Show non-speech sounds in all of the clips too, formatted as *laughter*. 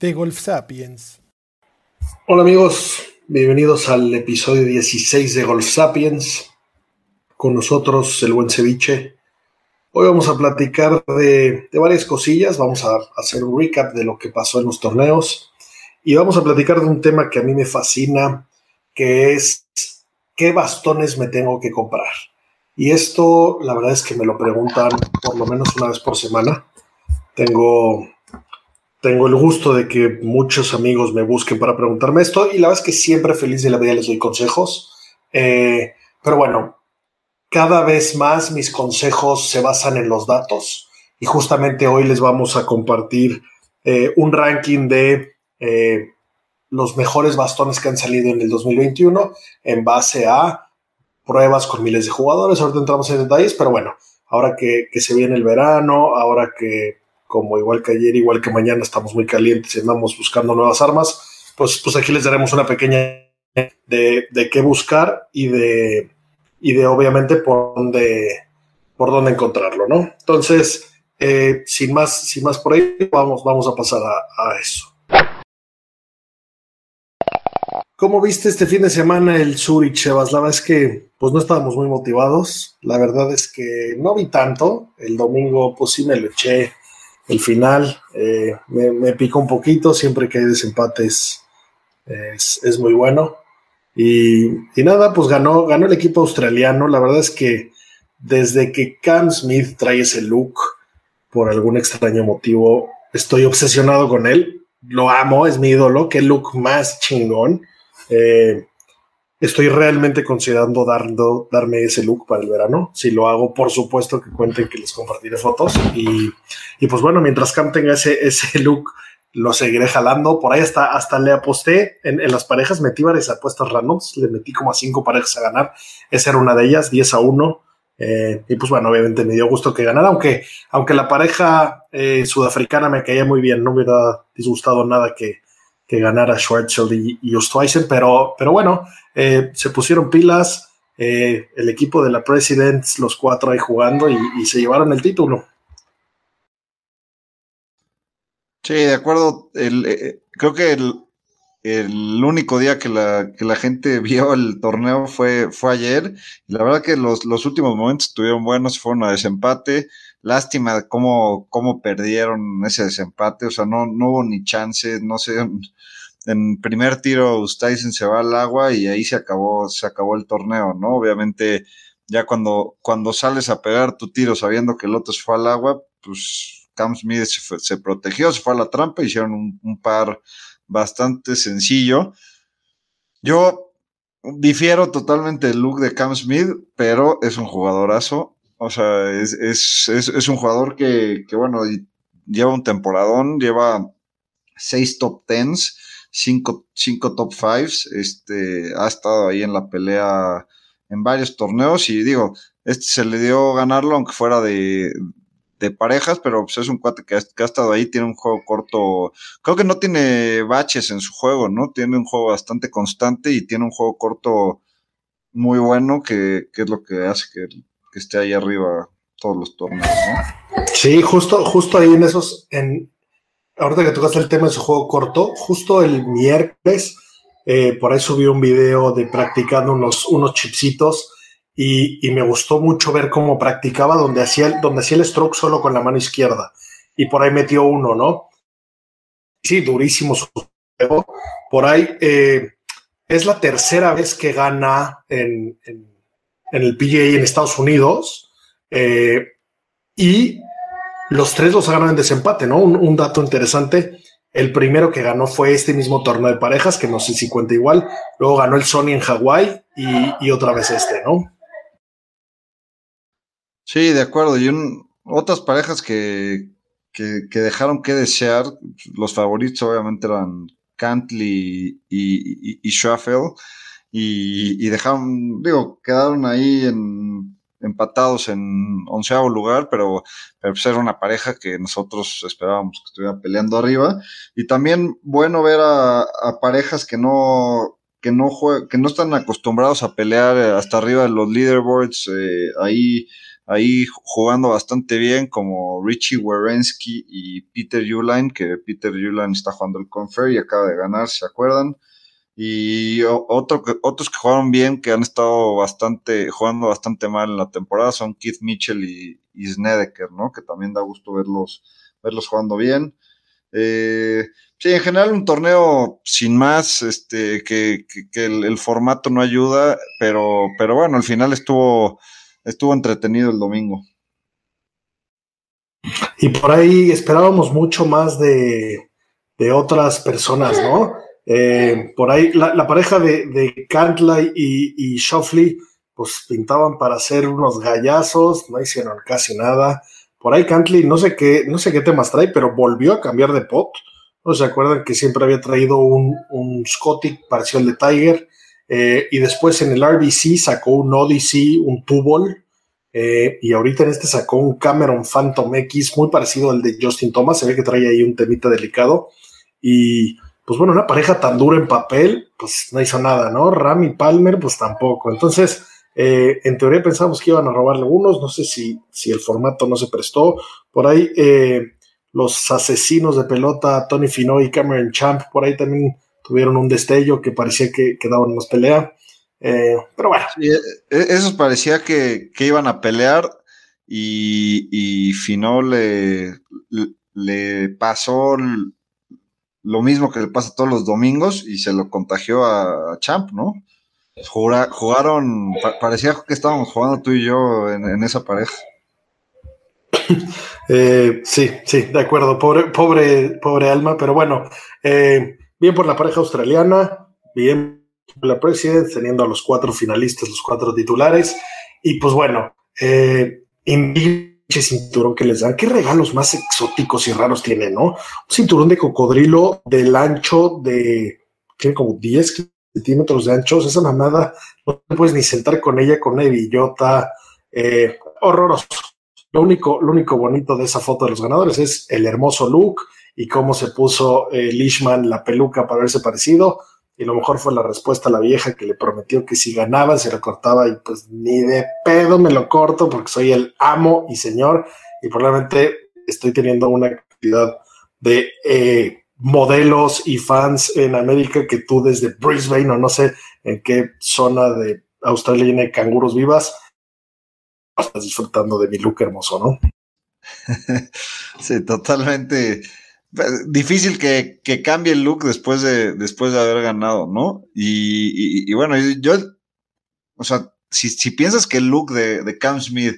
De Golf Sapiens. Hola amigos, bienvenidos al episodio 16 de Golf Sapiens. Con nosotros el buen ceviche. Hoy vamos a platicar de, de, varias cosillas, vamos a hacer un recap de lo que pasó en los torneos y vamos a platicar de un tema que a mí me fascina, que es qué bastones me tengo que comprar. Y esto, la verdad es que me lo preguntan por lo menos una vez por semana. Tengo, tengo el gusto de que muchos amigos me busquen para preguntarme esto y la verdad es que siempre feliz de la vida les doy consejos. Eh, pero bueno, cada vez más mis consejos se basan en los datos y justamente hoy les vamos a compartir eh, un ranking de eh, los mejores bastones que han salido en el 2021 en base a pruebas con miles de jugadores. Ahorita entramos en detalles, pero bueno, ahora que, que se viene el verano, ahora que como igual que ayer, igual que mañana estamos muy calientes y andamos buscando nuevas armas, pues, pues aquí les daremos una pequeña de, de qué buscar y de y de obviamente por dónde, por dónde encontrarlo, ¿no? Entonces, eh, sin, más, sin más por ahí, vamos, vamos a pasar a, eso. ¿Cómo viste este fin de semana el Zurich, Chevas? La verdad es que pues no estábamos muy motivados. La verdad es que no vi tanto. El domingo pues sí me lo eché el final. Eh, me, me, picó un poquito. Siempre que hay desempates es, muy bueno. Y, y, nada, pues ganó, ganó el equipo australiano. La verdad es que desde que Cam Smith trae ese look, por algún extraño motivo, estoy obsesionado con él. Lo amo, es mi ídolo. Qué look más chingón. Eh, estoy realmente considerando dando, darme ese look para el verano. Si lo hago, por supuesto que cuenten que les compartiré fotos. Y, y pues bueno, mientras Cam tenga ese, ese *laughs* look lo seguiré jalando. Por ahí hasta, hasta le aposté en, en, las parejas, metí varias apuestas randoms, le metí como a cinco parejas a ganar. Esa era una de ellas, 10 a 1. Eh, y pues bueno, obviamente me dio gusto que ganara, aunque, aunque la pareja eh, sudafricana me caía muy bien, no me hubiera disgustado nada que, que ganara Schwartzel y, y pero, pero bueno, eh, se pusieron pilas, eh, el equipo de la Presidents, los cuatro ahí jugando y, se llevaron el título. Sí, de acuerdo. El, eh, creo que el, el, único día que la, que la gente *laughs* vio el torneo fue, fue ayer. La verdad que los, los últimos momentos estuvieron buenos, fueron a desempate. Lástima cómo, cómo perdieron ese desempate. O sea, no, no hubo ni chance, no sé. En primer tiro, Tyson se va al agua y ahí se acabó, se acabó el torneo, ¿no? Obviamente, ya cuando, cuando sales a pegar tu tiro sabiendo que el otro se fue al agua, pues Cam Smith se, se, protegió, se fue a la trampa, hicieron un, un, par bastante sencillo. Yo difiero totalmente del look de Cam Smith, pero es un jugadorazo. O sea, es, es, es, es un jugador que, que, bueno, lleva un temporadón, lleva seis top tens, cinco, cinco top fives, este, ha estado ahí en la pelea en varios torneos y digo, este se le dio ganarlo aunque fuera de, de parejas, pero pues es un cuate que ha, que ha, estado ahí, tiene un juego corto, creo que no tiene baches en su juego, ¿no? Tiene un juego bastante constante y tiene un juego corto muy bueno, que, que es lo que hace que, que, esté ahí arriba todos los torneos, ¿no? Sí, justo, justo ahí en esos, en, ahorita que tocaste el tema de su juego corto, justo el miércoles, eh, por ahí subí un video de practicando unos, unos chipsitos, y, y, me gustó mucho ver cómo practicaba, donde hacía, el, donde hacía el stroke solo con la mano izquierda. Y por ahí metió uno, ¿no? Sí, durísimo su juego. Por ahí eh, es la tercera vez que gana en, en, en el PGA en Estados Unidos. Eh, y los tres los ganan en desempate, ¿no? Un, dato interesante. El primero que ganó fue este mismo torneo de parejas, que no sé si cuenta igual. Luego ganó el Sony en Hawái y, otra vez este, ¿no? Sí, de acuerdo. Y otras parejas que, que, dejaron que desear, los favoritos obviamente eran Cantley y, y, y y, dejaron, digo, quedaron ahí en, empatados en onceavo lugar, pero, pero pues era una pareja que nosotros esperábamos que estuviera peleando arriba. Y también bueno ver a, parejas que no, que no que no están acostumbrados a pelear hasta arriba de los leaderboards, eh, ahí, ahí jugando bastante bien, como Richie Werensky y Peter Uline, que Peter Uline está jugando el Confer y acaba de ganar, ¿se acuerdan? Y otro otros que jugaron bien, que han estado bastante, jugando bastante mal en la temporada, son Keith Mitchell y, Snedeker, ¿no? Que también da gusto verlos, verlos jugando bien. Eh, sí, en general un torneo sin más, este, que, el, formato no ayuda, pero, pero bueno, al final estuvo, estuvo entretenido el domingo. Y por ahí esperábamos mucho más de, de otras personas, ¿no? Eh, por ahí la, pareja de, de Cantley y, y Shoffley, pues pintaban para hacer unos gallazos, no hicieron casi nada. Por ahí Cantley, no sé qué, no sé qué temas trae, pero volvió a cambiar de pot. ¿No se acuerdan que siempre había traído un, un Scottic parecido al de Tiger? Eh, y después en el RBC sacó un Odyssey, un Tubol. Eh, y ahorita en este sacó un Cameron Phantom X muy parecido al de Justin Thomas. Se ve que trae ahí un temita delicado. Y pues bueno, una pareja tan dura en papel, pues no hizo nada, ¿no? Rami Palmer, pues tampoco. Entonces, eh, en teoría pensábamos que iban a robarle unos, no sé si, si el formato no se prestó. Por ahí, eh, los asesinos de pelota, Tony Fino y Cameron Champ, por ahí también tuvieron un destello que parecía que, que daban más pelea. Eh, pero bueno. Sí, esos parecía que, iban a pelear y, y Fino le, le pasó lo mismo que le pasa todos los domingos y se lo contagió a, Champ, ¿no? jugaron, parecía que estábamos jugando tú y yo en, esa pareja. *laughs* Eh, sí, sí, de acuerdo, pobre, pobre, pobre alma, pero bueno, eh, bien por la pareja australiana, bien por la President, teniendo a los cuatro finalistas, los cuatro titulares, y pues bueno, eh, cinturón que les dan. Qué regalos más exóticos y raros tienen, ¿no? Un cinturón de cocodrilo del ancho de, tiene como 10 centímetros de anchos. Esa mamada no te puedes ni sentar con ella con una billota. Eh, horroroso. Lo único, lo único bonito de esa foto de los ganadores es el hermoso look y cómo se puso eh, Lishman la peluca para verse parecido y lo mejor fue la respuesta a la vieja que le prometió que si ganaba se lo cortaba y pues ni de pedo me lo corto porque soy el amo y señor y probablemente estoy teniendo una cantidad de eh, modelos y fans en América que tú desde Brisbane o no sé en qué zona de Australia tiene canguros vivas estás disfrutando de mi look hermoso, ¿no? *laughs* sí, totalmente difícil que, cambie el look después de, después de haber ganado, ¿no? Y, bueno, yo, o sea, si, piensas que el look de, Cam Smith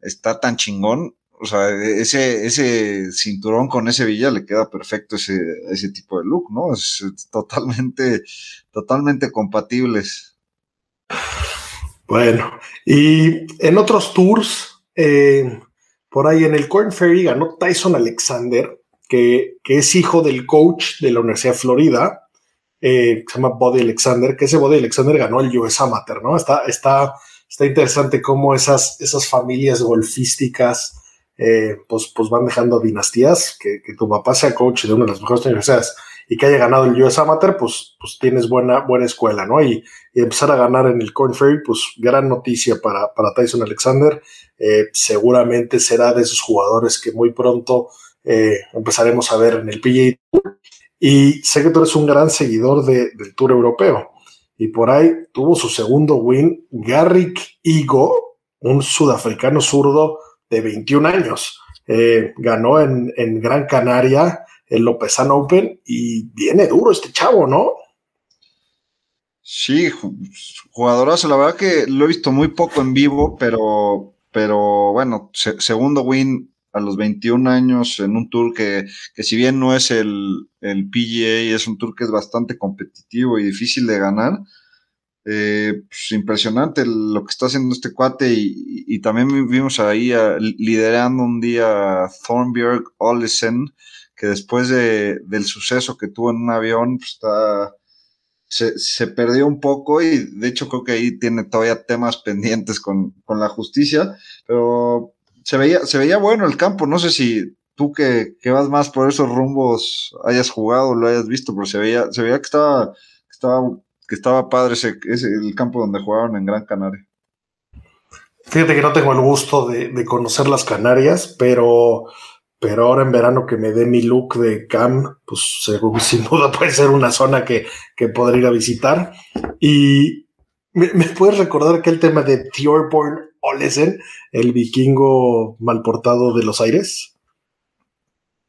está tan chingón, o sea, ese, ese cinturón con ese villa le queda perfecto ese, ese tipo de look, ¿no? Es, totalmente, totalmente compatibles. Bueno, y en otros tours, eh, por ahí en el Corn Ferry ganó Tyson Alexander, que, es hijo del coach de la Universidad de Florida, eh, se llama Body Alexander, que ese Body Alexander ganó el US Amateur, ¿no? Está, está, está interesante cómo esas, esas familias golfísticas eh, pues, pues van dejando dinastías, que, tu papá sea coach de una de las mejores universidades y que haya ganado el US Amateur, pues, pues tienes buena, buena escuela, ¿no? Y, empezar a ganar en el Corn Ferry, pues gran noticia para, para Tyson Alexander. Eh, seguramente será de esos jugadores que muy pronto eh, empezaremos a ver en el PGA Tour. Y sé que tú eres un gran seguidor del Tour Europeo. Y por ahí tuvo su segundo win Garrick Igo, un sudafricano zurdo de 21 años. Eh, ganó en, Gran Canaria el Lopezan Open y viene duro este chavo, ¿no? Sí, jugadorazo. La verdad que lo he visto muy poco en vivo, pero, pero bueno, segundo win a los 21 años en un tour que, que si bien no es el, el, PGA, es un tour que es bastante competitivo y difícil de ganar, Eh, pues, impresionante lo que está haciendo este cuate y, también vimos ahí liderando un día Thornbjörg Olesen, que después de, del suceso que tuvo en un avión, pues está, se, se, perdió un poco y de hecho creo que ahí tiene todavía temas pendientes con, con la justicia, pero se veía, se veía bueno el campo, no sé si tú que, que, vas más por esos rumbos hayas jugado, lo hayas visto, pero se veía, se veía que estaba, que estaba, que estaba padre ese, el campo donde jugaron en Gran Canaria. Fíjate que no tengo el gusto de, de, conocer las Canarias, pero, pero ahora en verano que me dé mi look de cam, pues *laughs* sin duda puede ser una zona que, que podría ir a visitar. Y me, me puedes recordar aquel tema de Thorborn Olesen, el vikingo mal portado de los aires.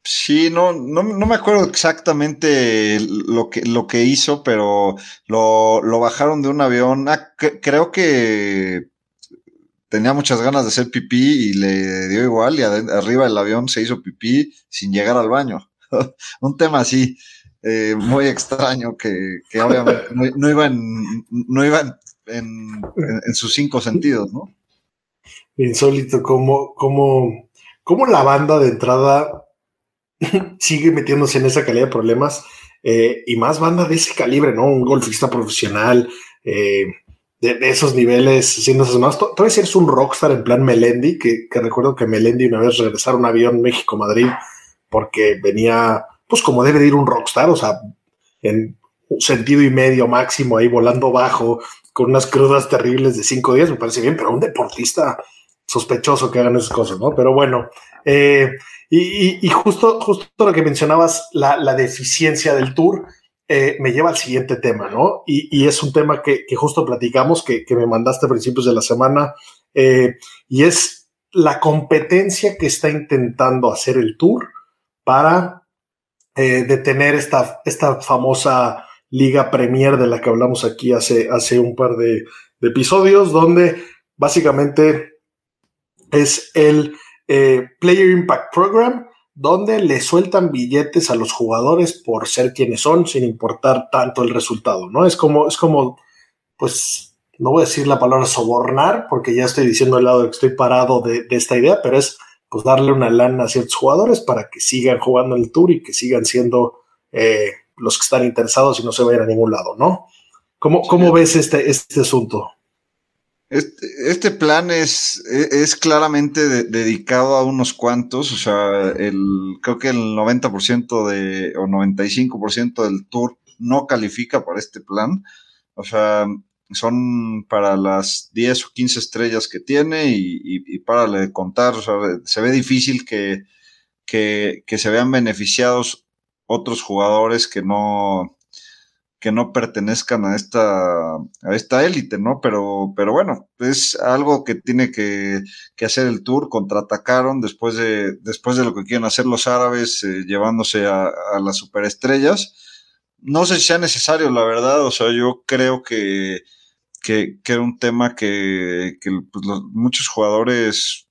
Sí, no, no, no, me acuerdo exactamente lo que, lo que hizo, pero lo, lo bajaron de un avión. Ah, creo que tenía muchas ganas de hacer pipí y le dio igual y arriba del avión se hizo pipí sin llegar al baño. *laughs* un tema así, eh, muy extraño que, que obviamente no, iba, en, no iba en, en, sus cinco sentidos, ¿no? Insólito, como, como, como la banda de entrada *laughs* sigue metiéndose en esa calidad de problemas eh, y más banda de ese calibre, ¿no? Un golfista profesional eh, de, esos niveles, siendo esas más. Todavía si eres un rockstar en plan Melendi, que, recuerdo que Melendi una vez regresaron un avión México-Madrid porque venía, pues como debe de ir un rockstar, o sea, en sentido y medio máximo ahí volando bajo, con unas crudas terribles de cinco días, me parece bien, pero un deportista sospechoso que hagan esas cosas, ¿no? Pero bueno, eh, y, justo, justo lo que mencionabas, la, deficiencia del tour, eh, me lleva al siguiente tema, ¿no? Y, es un tema que, justo platicamos, que, me mandaste a principios de la semana, eh, y es la competencia que está intentando hacer el tour para detener esta, esta famosa Liga Premier de la que hablamos aquí hace, hace un par de episodios, donde básicamente es el eh, Player Impact Program, donde le sueltan billetes a los jugadores por ser quienes son, sin importar tanto el resultado, ¿no? Es como, es como, pues, no voy a decir la palabra sobornar, porque ya estoy diciendo el lado de que estoy parado de, esta idea, pero es, pues, darle una lana a ciertos jugadores para que sigan jugando el tour y que sigan siendo eh, los que están interesados y no se vayan a ningún lado, ¿no? ¿Cómo, cómo ves este, este asunto? Este, este, plan es, e, es claramente dedicado a unos cuantos, o sea, el, creo que el 90% de, o 95% del tour no califica para este plan, o sea, son para las 10 o 15 estrellas que tiene y, y, para de contar, o sea, se ve difícil que, que, que se vean beneficiados otros jugadores que no, que no pertenezcan a esta, a esta élite, ¿no? Pero, pero bueno, es algo que tiene que, hacer el tour, contraatacaron después de, después de lo que quieren hacer los árabes, eh, llevándose a, las superestrellas. No sé si sea necesario, la verdad, o sea, yo creo que, que, era un tema que, pues, muchos jugadores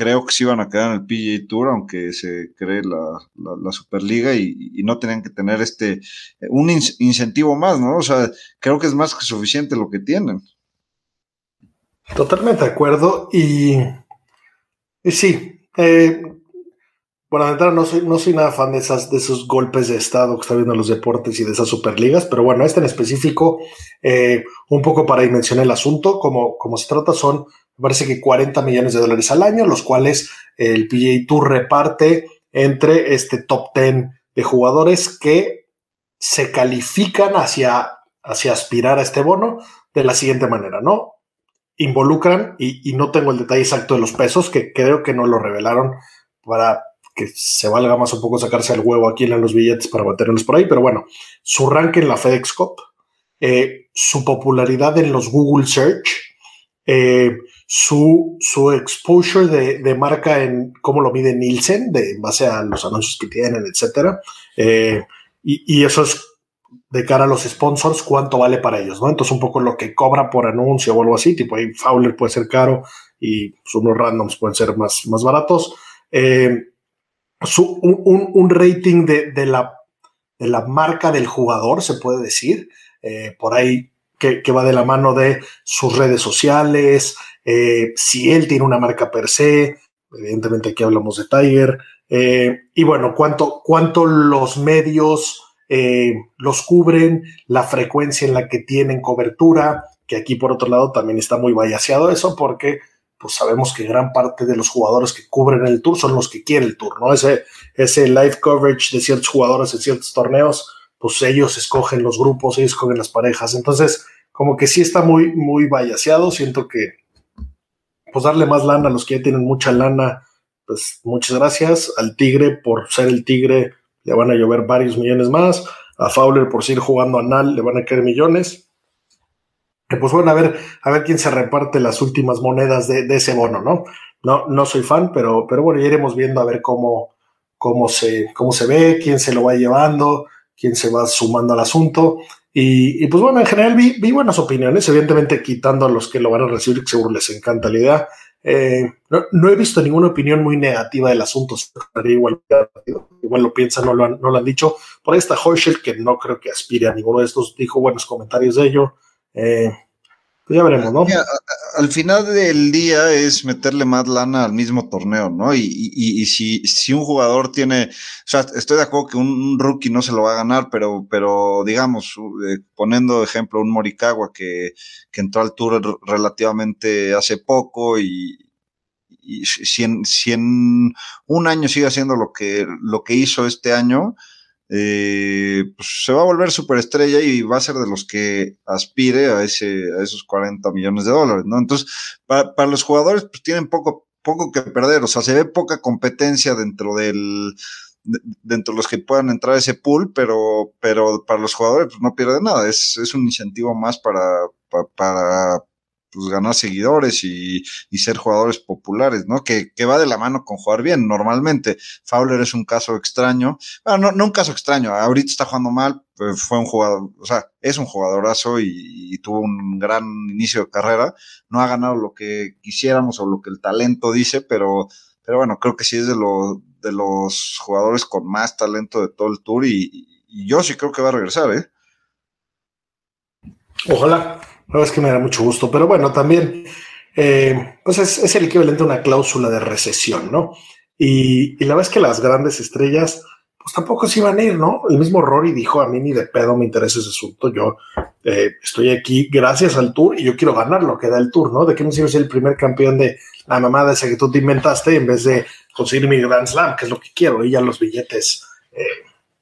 creo que sí iban a quedar en el PGA Tour, aunque se cree la, Superliga y, no tenían que tener este un incentivo más, ¿no? O sea, creo que es más que suficiente lo que tienen. Totalmente de acuerdo. Y, sí, eh, bueno, no soy, no soy nada fan de, esas, de esos golpes de estado que está viendo los deportes y de esas superligas, pero bueno, este en específico, eh, un poco para dimensionar el asunto, como, como se trata, son parece que 40 millones de dólares al año, los cuales el PGA Tour reparte entre este top 10 de jugadores que se califican hacia, hacia aspirar a este bono de la siguiente manera, ¿no? Involucran, y, no tengo el detalle exacto de los pesos, que creo que no lo revelaron para que se valga más un poco sacarse el huevo aquí en los billetes para mantenerlos por ahí, pero bueno, su ranking en la FedEx Cup, eh, su popularidad en los Google Search, eh, su, su exposure de, marca en cómo lo mide Nielsen, de, en base a los anuncios que tienen, etcétera. Eh, y, eso es de cara a los sponsors, cuánto vale para ellos, ¿no? Entonces, un poco lo que cobra por anuncio o algo así, tipo ahí Fowler puede ser caro y pues, unos randoms pueden ser más, más baratos. Eh, su, un, un, rating de, de, la, de la marca del jugador, se puede decir. por ahí que, va de la mano de sus redes sociales, eh, si él tiene una marca per se, evidentemente aquí hablamos de Tiger, eh, y bueno, cuánto, cuánto los medios eh, los cubren, la frecuencia en la que tienen cobertura, que aquí por otro lado también está muy vallaseado eso porque pues sabemos que gran parte de los jugadores que cubren el tour son los que quieren el tour, ¿no? Ese, ese live coverage de ciertos jugadores en ciertos torneos, pues ellos escogen los grupos, ellos escogen las parejas. Entonces, como que sí está muy, muy vallaseado. Siento que, pues darle más lana a los que ya tienen mucha lana, pues muchas gracias. Al Tigre por ser el Tigre, le van a llover varios millones más. A Fowler por seguir jugando anal, le van a caer millones pues bueno, a ver, a ver quién se reparte las últimas monedas de, ese bono, ¿no? No, no soy fan, pero, pero bueno, ya iremos viendo a ver cómo, cómo, se, cómo se ve, quién se lo va llevando, quién se va sumando al asunto. Y, pues bueno, en general vi, vi, buenas opiniones, evidentemente quitando a los que lo van a recibir, que seguro les encanta la idea. Eh, no, he visto ninguna opinión muy negativa del asunto. Igual, igual lo piensan, no lo, han, no lo han dicho. Por ahí está Horschel, que no creo que aspire a ninguno de estos, dijo buenos comentarios de ello. Eh, pues ya veremos, ¿no? al final del día es meterle más lana al mismo torneo, ¿no? Y, y, y si, si, un jugador tiene, o sea, estoy de acuerdo que un, rookie no se lo va a ganar, pero, pero digamos, eh, poniendo ejemplo un Morikawa que, que entró al tour relativamente hace poco y, y si en, si en un año sigue haciendo lo que, lo que hizo este año, eh, pues se va a volver superestrella y va a ser de los que aspire a, ese, a esos 40 millones de dólares, ¿no? Entonces, para, para los jugadores, pues tienen poco, poco que perder, o sea, se ve poca competencia dentro del, dentro de los que puedan entrar a ese pool, pero, pero para los jugadores pues no pierde nada, es, es un incentivo más para, para, para pues, ganar seguidores y, y, ser jugadores populares, ¿no? Que, que, va de la mano con jugar bien. Normalmente, Fowler es un caso extraño. Bueno, no, no un caso extraño. Ahorita está jugando mal. Fue un jugador, o sea, es un jugadorazo y, tuvo un gran inicio de carrera. No ha ganado lo que quisiéramos o lo que el talento dice, pero, pero bueno, creo que sí es de, lo, de los jugadores con más talento de todo el tour y yo sí creo que va a regresar, ¿eh? Ojalá. La verdad es que me da mucho gusto, pero bueno, también eh, pues es, el equivalente a una cláusula de recesión, ¿no? Y, la verdad es que las grandes estrellas, pues tampoco se iban a ir, ¿no? El mismo Rory dijo, a mí ni de pedo me interesa ese asunto, yo eh, estoy aquí gracias al Tour y yo quiero ganar lo que da el Tour, ¿no? ¿De qué me sirve ser el primer campeón de la mamada esa que tú te inventaste en vez de conseguir mi Grand Slam, que es lo que quiero, y ya los billetes eh,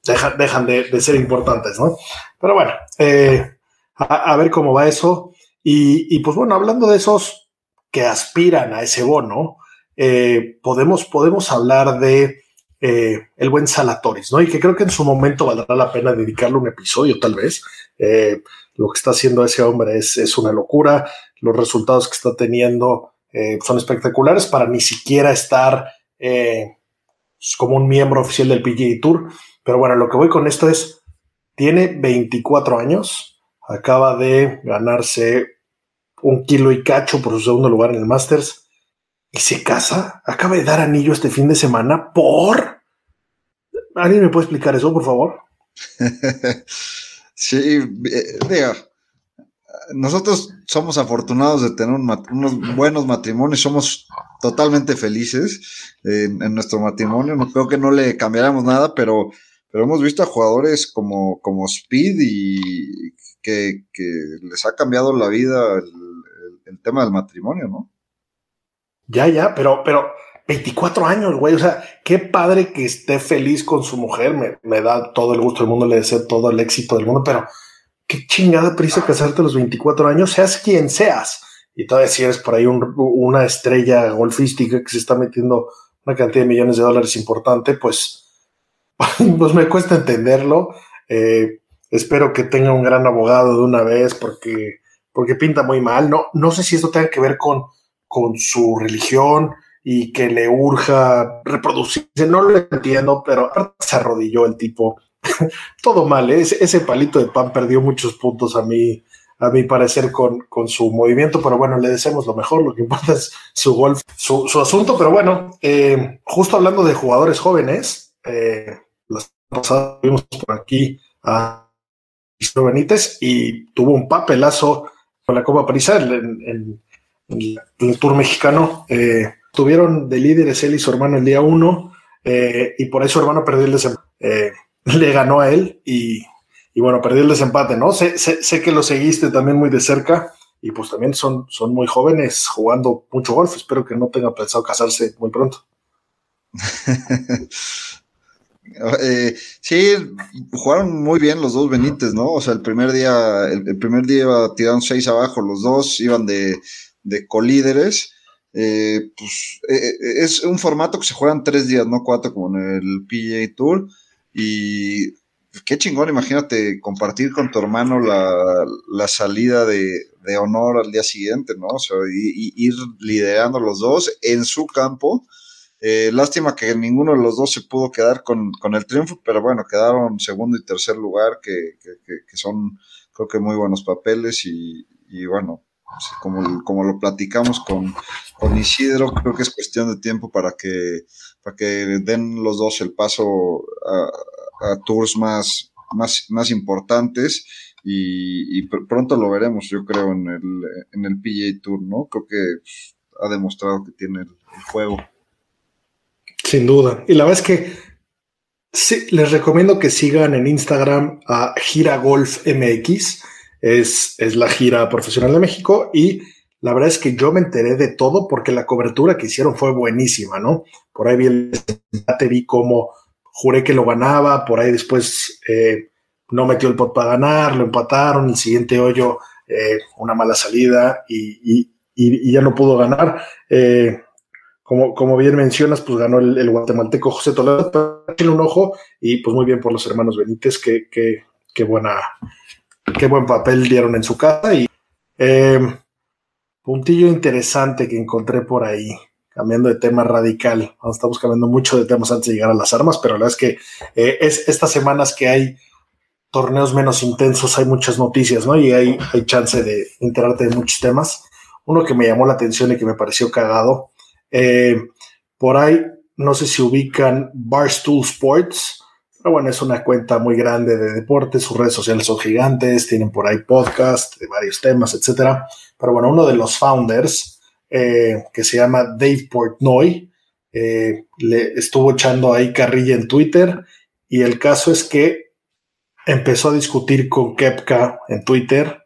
dejan, de, de, ser importantes, ¿no? Pero bueno, eh, a, ver cómo va eso. Y, pues bueno, hablando de esos que aspiran a ese bono, eh, podemos, podemos hablar de eh, el buen Salatoris, ¿no? Y que creo que en su momento valdrá la pena dedicarle un episodio, tal vez. Eh, lo que está haciendo ese hombre es, es, una locura. Los resultados que está teniendo son espectaculares para ni siquiera estar como un miembro oficial del PGA Tour. Pero bueno, lo que voy con esto es, tiene 24 años, acaba de ganarse un kilo y cacho por su segundo lugar en el Masters y se casa. Acaba de dar anillo este fin de semana por. ¿Alguien me puede explicar eso, por favor? *laughs* sí, eh, diga. Nosotros somos afortunados de tener unos buenos matrimonios, somos totalmente felices en, en, nuestro matrimonio. No creo que no le cambiáramos nada, pero, pero hemos visto a jugadores como, como Speed y que, les ha cambiado la vida el, tema del matrimonio, ¿no? Ya, ya, pero, pero 24 años, güey. O sea, qué padre que esté feliz con su mujer. Me, da todo el gusto del mundo, le deseo todo el éxito del mundo, pero qué chingada prisa casarte a los 24 años, seas quien seas. Y todavía si eres por ahí una estrella golfística que se está metiendo una cantidad de millones de dólares importante, pues, *laughs* pues me cuesta entenderlo. Eh, Espero que tenga un gran abogado de una vez porque, porque pinta muy mal. No, no sé si esto tenga que ver con, con su religión y que le urja reproducirse. No lo entiendo, pero se arrodilló el tipo. *laughs* Todo mal, ¿eh? ese, palito de pan perdió muchos puntos a mí, a mi parecer, con, con, su movimiento, pero bueno, le deseamos lo mejor, lo que importa es su golf, su, su asunto, pero bueno, eh, justo hablando de jugadores jóvenes, eh, las pasadas vimos por aquí a Benítez y tuvo un papelazo con la Copa Parisa en, el Tour mexicano. Eh, tuvieron de líderes él y su hermano el día uno eh, y por eso su hermano perdió el desempate. Eh, le ganó a él y, bueno, perdió el desempate, ¿no? Sé, sé, que lo seguiste también muy de cerca y pues también son, son muy jóvenes jugando mucho golf. Espero que no tenga pensado casarse muy pronto. *laughs* Eh, sí, jugaron muy bien los dos Benítez, ¿no? O sea, el primer día, el, primer día tiraron seis abajo, los dos iban de, de colíderes. Eh, pues eh, es un formato que se juegan tres días, no cuatro como en el PGA Tour. Y qué chingón, imagínate compartir con tu hermano la, salida de, honor al día siguiente, ¿no? O sea, ir liderando los dos en su campo eh, lástima que ninguno de los dos se pudo quedar con, el triunfo, pero bueno, quedaron segundo y tercer lugar, que, son creo que muy buenos papeles y, bueno, como, como lo platicamos con, con, Isidro, creo que es cuestión de tiempo para que, para que den los dos el paso a, tours más, más, más importantes y, pronto lo veremos, yo creo, en el, en el PGA Tour, ¿no? Creo que ha demostrado que tiene el juego. Sin duda. Y la verdad es que sí, les recomiendo que sigan en Instagram a Gira Golf MX. Es, es la gira profesional de México y la verdad es que yo me enteré de todo porque la cobertura que hicieron fue buenísima, ¿no? Por ahí vi el debate, vi cómo juré que lo ganaba, por ahí después eh, no metió el pot para ganar, lo empataron, el siguiente hoyo, eh, una mala salida y, y, y, ya no pudo ganar. Eh, como, bien mencionas, pues ganó el, guatemalteco José Toledo, tiene un ojo y pues muy bien por los hermanos Benítez, que, que, buena, qué buen papel dieron en su casa. Y em, puntillo interesante que encontré por ahí, cambiando de tema radical. Estamos cambiando mucho de temas antes de llegar a las armas, pero la verdad es que eh, es estas semanas que hay torneos menos intensos, hay muchas noticias, ¿no? Y hay, hay chance de enterarte de muchos temas. Uno que me llamó la atención y que me pareció cagado eh, por ahí, no sé si ubican Barstool Sports, pero bueno, es una cuenta muy grande de deportes, sus redes sociales son gigantes, tienen por ahí podcast de varios temas, etcétera. Pero bueno, uno de los founders, eh, que se llama Dave Portnoy, eh, le estuvo echando ahí carrilla en Twitter y el caso es que empezó a discutir con Kepka en Twitter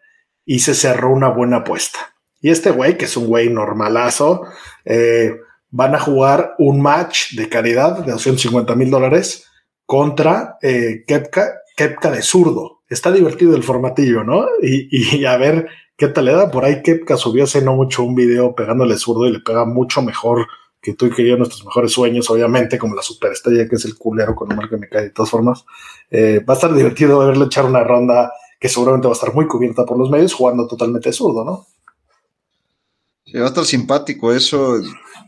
y se cerró una buena apuesta. Y este güey, que es un güey normalazo, eh, van a jugar un match de caridad de 250 mil dólares contra eh, Kepka, de zurdo. Está divertido el formatillo, ¿no? Y, *laughs* a ver qué tal le da. Por ahí Kepka subió hace no mucho un video pegándole zurdo y le pega mucho mejor que tú y que yo, nuestros mejores sueños, obviamente, como la superestrella que es el culero con el marca me cae de todas formas. Eh, va a estar divertido verle echar una ronda que seguramente va a estar muy cubierta por los medios jugando totalmente zurdo, ¿no? Va a estar simpático eso.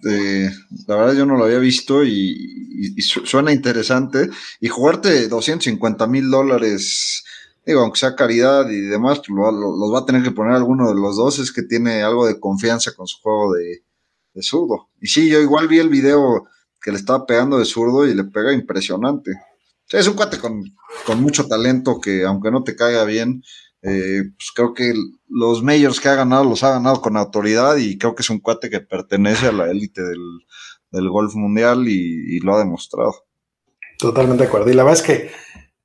Eh, la verdad yo no lo había visto y, suena interesante. Y jugarte 250 mil dólares, digo, aunque sea caridad y demás, los va a tener que poner alguno de los dos. Es que tiene algo de confianza con su juego de, de zurdo. Y sí, yo igual vi el video que le estaba pegando de zurdo y le pega impresionante. es un cuate con, con mucho talento que aunque no te caiga bien, eh, pues creo que los majors que ha ganado los ha ganado con autoridad y creo que es un cuate que pertenece a la élite del, golf mundial y, lo ha demostrado. Totalmente de acuerdo. Y la verdad es que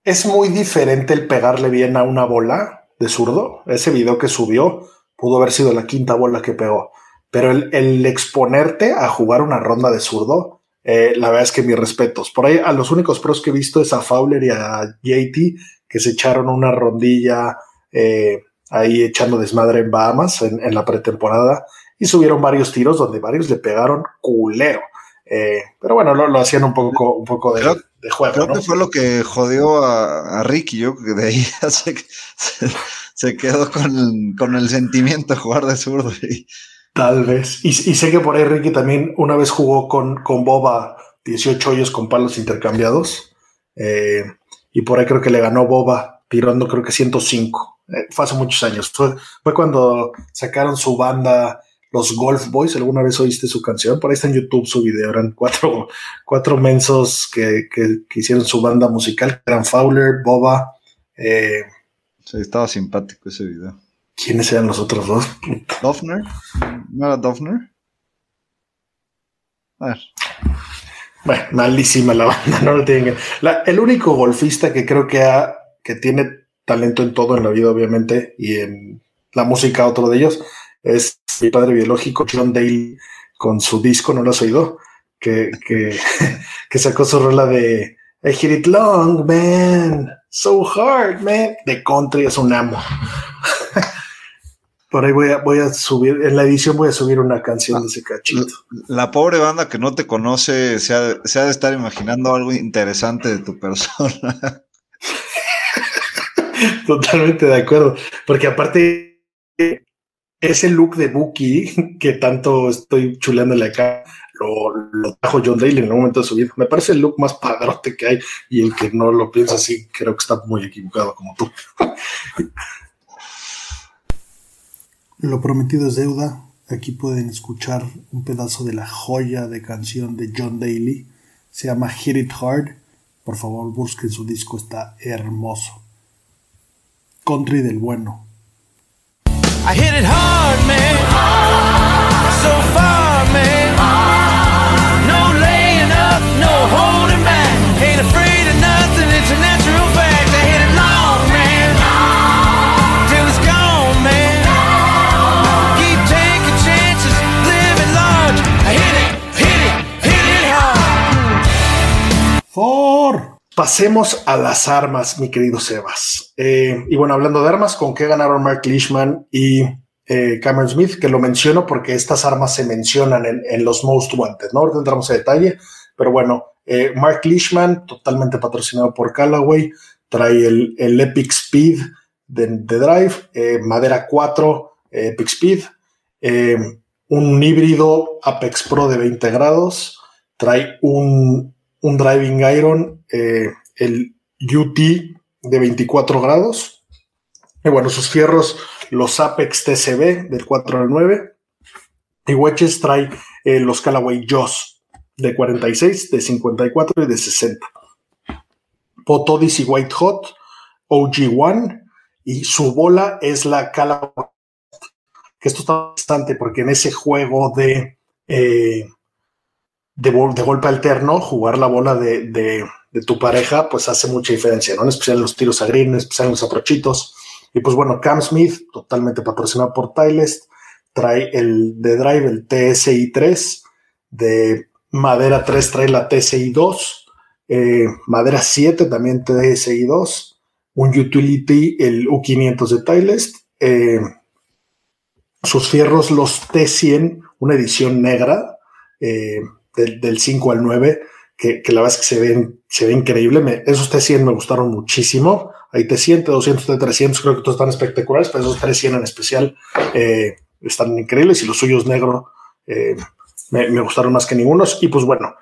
es muy diferente el pegarle bien a una bola de zurdo. Ese video que subió pudo haber sido la quinta bola que pegó. Pero el, exponerte a jugar una ronda de zurdo, eh, la verdad es que mis respetos. Por ahí a los únicos pros que he visto es a Fowler y a JT, que se echaron una rondilla eh, ahí echando desmadre en Bahamas en, la pretemporada y subieron varios tiros donde varios le pegaron culero. Eh, pero bueno, lo, hacían un poco, un poco de, juego. Creo que fue lo que jodió a, Ricky, yo que de ahí *laughs* se, se, quedó con el, sentimiento de jugar de zurdo. Tal vez. Y, sé que por ahí Ricky también una vez jugó con, con Boba 18 hoyos con palos intercambiados. Eh, y por ahí creo que le ganó Boba tirando creo que 105. Eh, fue hace muchos años. Fue, cuando sacaron su banda, los Golf Boys. ¿Alguna vez oíste su canción? Por ahí está en YouTube su video. Eran cuatro, cuatro mensos que, hicieron su banda musical. Eran Fowler, Boba, eh, Sí, estaba simpático ese video. ¿Quiénes eran los otros dos? ¿Dofner? ¿No era Dofner? A ver. Bueno, malísima la banda, *laughs* no lo tienen. La, el único golfista que creo que, ha, que tiene talento en todo en la vida, obviamente, y en la música, otro de ellos, es mi padre biológico, John Daly, con su disco, ¿no lo has oído? Que, que, *laughs* que sacó su rola de I hit it long, man, so hard, man, de country, es un amo. *laughs* Por ahí voy a, voy a subir, en la edición voy a subir una canción de ese cachito. La pobre banda que no te conoce se ha, se ha de estar imaginando algo interesante de tu persona. *laughs* *laughs* Totalmente de acuerdo, porque aparte ese look de Buki que tanto estoy chuleándole acá, lo, lo trajo John Daly en el momento de su vida. Me parece el look más padrote que hay y el que no lo piensa así, creo que está muy equivocado como tú. *laughs* Lo prometido es deuda. Aquí pueden escuchar un pedazo de la joya de canción de John Daly. Se llama Hit It Hard. Por favor, busquen su disco, está hermoso. Country del bueno. I hit it hard, man. So far, Pasemos a las armas, mi querido Sebas. Eh, y bueno, hablando de armas, ¿con qué ganaron Mark Leishman y eh, Cameron Smith? Que lo menciono porque estas armas se mencionan en, los Most Wanted, ¿no? Ahorita entramos en detalle, pero bueno, eh, Mark Leishman, totalmente patrocinado por Callaway, trae el, Epic Speed de, de Drive, Madera 4, eh, Epic Speed, un híbrido Apex Pro de 20 grados, trae un, un Driving Iron, eh, el UT de 24 grados. Y bueno, sus fierros, los Apex TCB del 4 al 9. Y wedges trae eh, los Callaway Joss de 46, de 54 y de 60. Pot Odyssey White Hot, OG1. Y su bola es la Callaway. Que esto está bastante porque en ese juego de, eh, de, de golpe alterno, jugar la bola de, de, de tu pareja, pues hace mucha diferencia, ¿no? En especial en los tiros a green, en especial en los aprochitos. Y pues bueno, Cam Smith, totalmente patrocinado por Titleist, trae el de Drive, el TSI 3, de Madera 3 trae la TSI 2, eh, Madera 7 también TSI 2, un Utility, el U500 de Titleist, eh, sus fierros, los T100, una edición negra, eh, del, del 5 al 9, que, que la verdad es que se ven, se ve increíble. Me- esos T100 me gustaron muchísimo. Hay T100, T200, T300, creo que todos están espectaculares, pero esos T100 en especial eh, están increíbles y los suyos negro eh, me, me gustaron más que ningunos. Y pues bueno,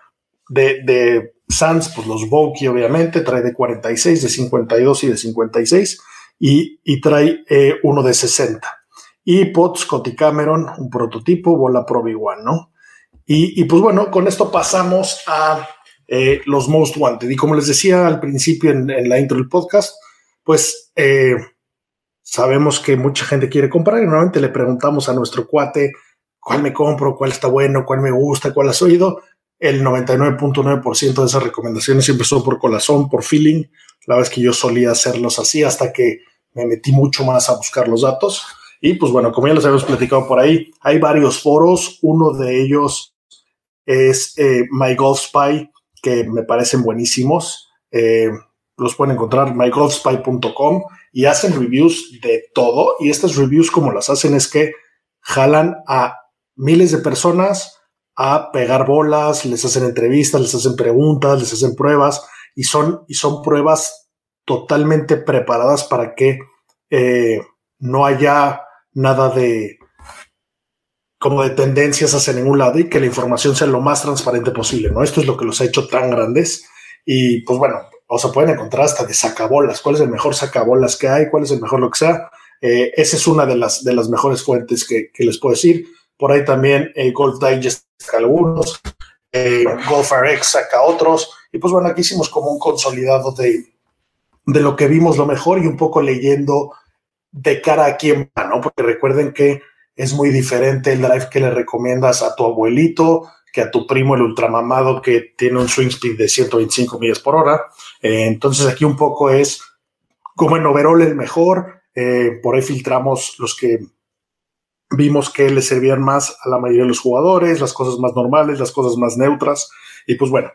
de, de Sans, pues los Voki obviamente, trae de 46, de 52 y de 56, y, y trae eh, uno de 60. Y Potts Scotty Cameron, un prototipo, bola Pro V1, ¿no? Y, y, pues bueno, con esto pasamos a eh, los Most Wanted. Y como les decía al principio en, en la intro del podcast, pues eh, sabemos que mucha gente quiere comprar y normalmente le preguntamos a nuestro cuate cuál me compro, cuál está bueno, cuál me gusta, cuál has oído. El 99.9% de esas recomendaciones siempre son por corazón, por feeling. La verdad es que yo solía hacerlos así hasta que me metí mucho más a buscar los datos. Y pues bueno, como ya les habíamos platicado por ahí, hay varios foros. Uno de ellos es eh, My Golf Spy, que me parecen buenísimos. Eh, los pueden encontrar en mygolfspy.com y hacen reviews de todo. Y estas reviews, como las hacen, es que jalan a miles de personas a pegar bolas, les hacen entrevistas, les hacen preguntas, les hacen pruebas y son, y son pruebas totalmente preparadas para que eh, no haya nada de como de tendencias hacia ningún lado y que la información sea lo más transparente posible, ¿no? Esto es lo que los ha hecho tan grandes y pues bueno, o sea, pueden encontrar hasta de sacabolas, cuál es el mejor sacabolas que hay, cuál es el mejor lo que sea. Eh, esa es una de las, de las mejores fuentes que, que les puedo decir. Por ahí también eh, Golf Digest saca algunos, eh, Golf RX saca otros. Y pues bueno, aquí hicimos como un consolidado de, de lo que vimos lo mejor y un poco leyendo de cara a quién va, ¿no? Porque recuerden que es muy diferente el drive que le recomiendas a tu abuelito que a tu primo el ultramamado que tiene un swing speed de 125 millas por hora. Eh, entonces aquí un poco es como en overall el mejor. Eh, por ahí filtramos los que vimos que le servían más a la mayoría de los jugadores, las cosas más normales, las cosas más neutras. Y pues bueno,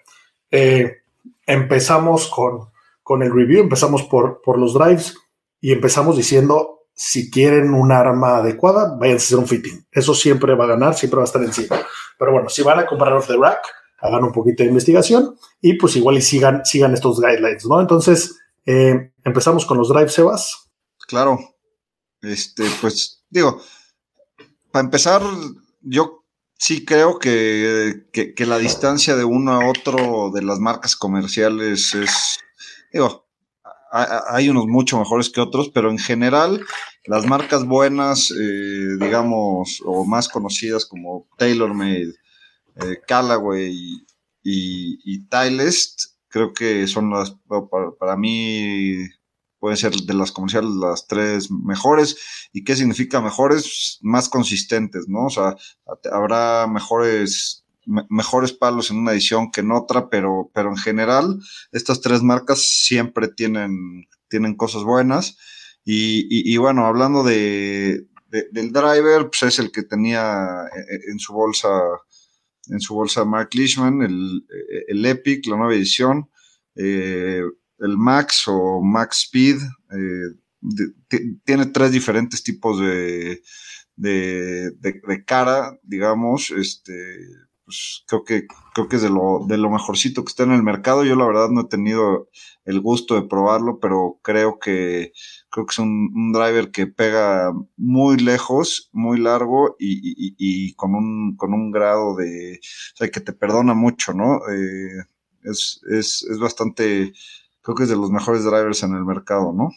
eh, empezamos con, con, el review, empezamos por, por los drives y empezamos diciendo, si quieren un arma adecuada, vayan a hacer un fitting. Eso siempre va a ganar, siempre va a estar encima. Pero bueno, si van a comprar off the rack, hagan un poquito de investigación y pues igual y sigan, sigan estos guidelines, ¿no? Entonces, eh, empezamos con los drives, Sebas. Claro. Este, pues digo, para empezar, yo sí creo que, que, la distancia de uno a otro de las marcas comerciales es, digo, hay unos mucho mejores que otros, pero en general las marcas buenas, eh, digamos, o más conocidas como TaylorMade, eh, Callaway y, y, Tylest, creo que son las, para, para mí, pueden ser de las comerciales las tres mejores. ¿Y qué significa mejores? Más consistentes, ¿no? O sea, habrá mejores, mejores palos en una edición que en otra, pero, pero en general, estas tres marcas siempre tienen, tienen cosas buenas. Y, bueno, hablando de, del driver, pues es el que tenía eh, en, su bolsa, en su bolsa Mark Leishman, el, el Epic, la nueva edición. Eh, el Max o Max Speed eh, tiene tres diferentes tipos de, de, cara, digamos, este, pues creo que, creo que es de lo, de lo mejorcito que está en el mercado. Yo la verdad no he tenido el gusto de probarlo, pero creo que, creo que es un, driver que pega muy lejos, muy largo y, con, un, con un grado de, o sea, que te perdona mucho, ¿no? Eh, es, es, es bastante creo que es de los mejores drivers en el mercado, ¿no?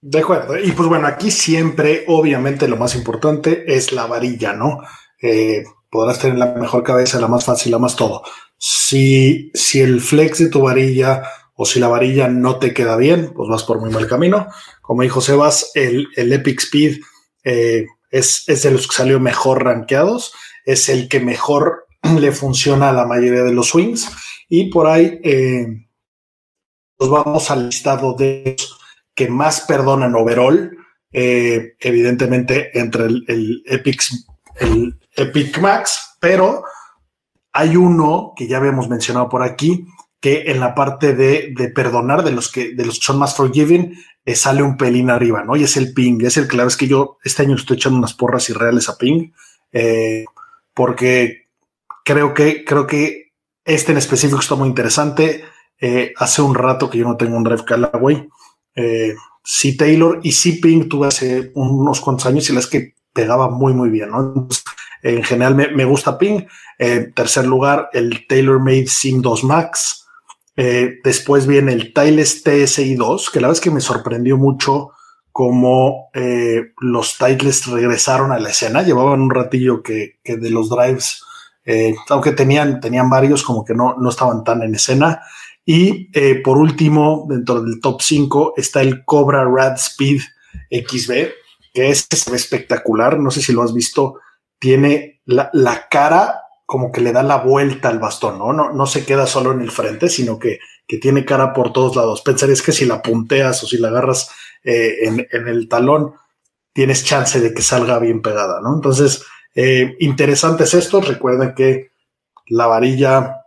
De acuerdo. Y pues bueno, aquí siempre, obviamente, lo más importante es la varilla, ¿no? Eh, podrás tener la mejor cabeza, la más fácil, la más todo. Si, si el flex de tu varilla o si la varilla no te queda bien, pues vas por muy mal camino. Como dijo Sebas, el, el Epic Speed eh, es, es de los que salió mejor rankeados, es el que mejor *clears throat* le funciona a la mayoría de los swings y por ahí eh, nos vamos al listado de los que más perdonan overall, eh, evidentemente entre el, Epic, el Epic Max, pero hay uno que ya habíamos mencionado por aquí, que en la parte de, perdonar de los que de los son más forgiving eh, sale un pelín arriba, ¿no? Y es el ping, es el clave, es que yo este año estoy echando unas porras irreales a ping, eh, porque creo que creo que este en específico está muy interesante. Eh, hace un rato que yo no tengo un drive Callaway. Eh, sí Taylor y sí Pink tuve hace unos cuantos años y las que pegaba muy, muy bien. En general me, gusta Pink. En tercer lugar, el Taylor Made Sim 2 Max. Eh, después viene el Tiles TSI 2, que la verdad es que me sorprendió mucho cómo los Tiles regresaron a la escena. Llevaban un ratillo que, de los drives, aunque tenían, tenían varios, como que no, no estaban tan en escena. Y eh, por último, dentro del top 5 está el Cobra Rad Speed XB, que es, espectacular. No sé si lo has visto. Tiene la, cara como que le da la vuelta al bastón, ¿no? No, no se queda solo en el frente, sino que, tiene cara por todos lados. Pensarías que si la punteas o si la agarras eh, en, el talón, tienes chance de que salga bien pegada, ¿no? Entonces, eh, interesantes estos. Recuerden que la varilla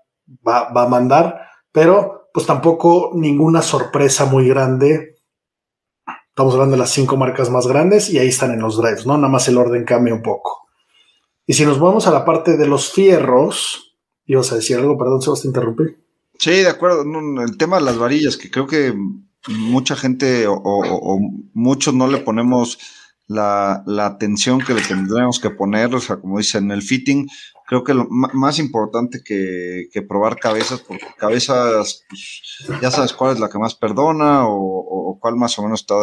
va, va a mandar pero pues tampoco ninguna sorpresa muy grande. Estamos hablando de las cinco marcas más grandes y ahí están en los drives, ¿no? Nada más el orden cambia un poco. Y si nos vamos a la parte de los fierros, ibas a decir algo, perdón, se vas a interrumpir. Sí, de acuerdo. el tema de las varillas, que creo que mucha gente o, muchos no le ponemos la, atención que le tendremos que poner, o sea, como dicen, el fitting, creo que lo más importante que, probar cabezas, porque cabezas, pues, ya sabes cuál es la que más perdona o, cuál más o menos está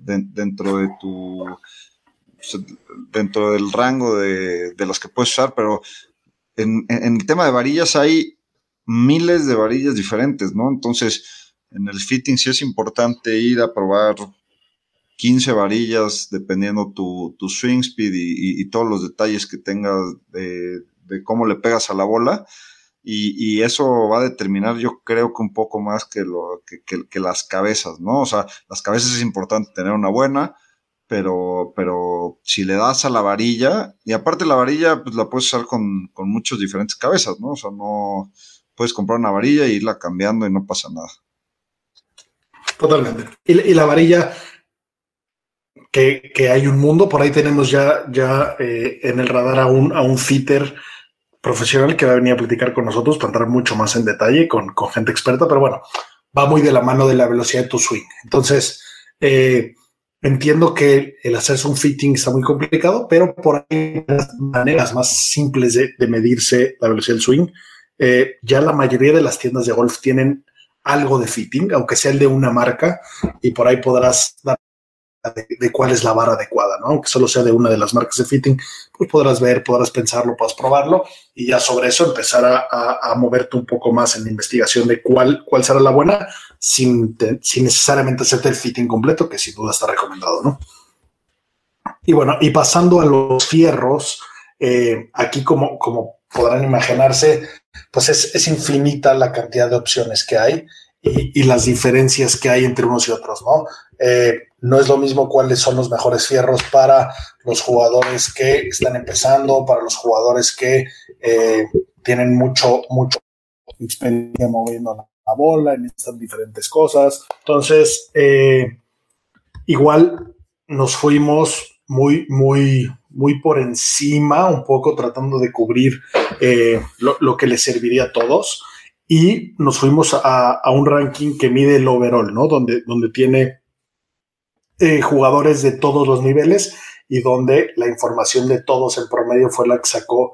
dentro de tu, dentro del rango de, las que puedes usar, pero en, el tema de varillas hay miles de varillas diferentes, ¿no? Entonces, en el fitting sí es importante ir a probar 15 varillas, dependiendo tu, tu swing speed y, todos los detalles que tengas de, cómo le pegas a la bola. Y, eso va a determinar, yo creo que un poco más que, lo, que, las cabezas, ¿no? O sea, las cabezas es importante tener una buena, pero, pero si le das a la varilla, y aparte la varilla, pues la puedes usar con, con muchas diferentes cabezas, ¿no? O sea, no puedes comprar una varilla e irla cambiando y no pasa nada. Totalmente. Y, la varilla, que, hay un mundo, por ahí tenemos ya, ya eh, en el radar a un, a un fitter profesional que va a venir a platicar con nosotros para entrar mucho más en detalle con, gente experta, pero bueno, va muy de la mano de la velocidad de tu swing. Entonces, eh, entiendo que el hacerse un fitting está muy complicado, pero por ahí hay maneras más simples de, medirse la velocidad del swing. Eh, ya la mayoría de las tiendas de golf tienen algo de fitting, aunque sea el de una marca, y por ahí podrás dar de, cuál es la barra adecuada, ¿no? Aunque solo sea de una de las marcas de fitting, pues podrás ver, podrás pensarlo, podrás probarlo y ya sobre eso empezar a, moverte un poco más en la investigación de cuál, cuál será la buena sin, sin necesariamente hacerte el fitting completo, que sin duda está recomendado, ¿no? Y bueno, y pasando a los fierros, eh, aquí como, como podrán imaginarse, pues es, infinita la cantidad de opciones que hay y, las diferencias que hay entre unos y otros, ¿no? Eh, no es lo mismo cuáles son los mejores fierros para los jugadores que están empezando, para los jugadores que eh, tienen mucho, mucho experiencia la, bola, en estas diferentes cosas. Entonces, eh, igual nos fuimos muy, muy, muy por encima, un poco tratando de cubrir eh, lo, que les serviría a todos. Y nos fuimos a, un ranking que mide el overall, ¿no? Donde, donde tiene eh, jugadores de todos los niveles y donde la información de todos en promedio fue la que sacó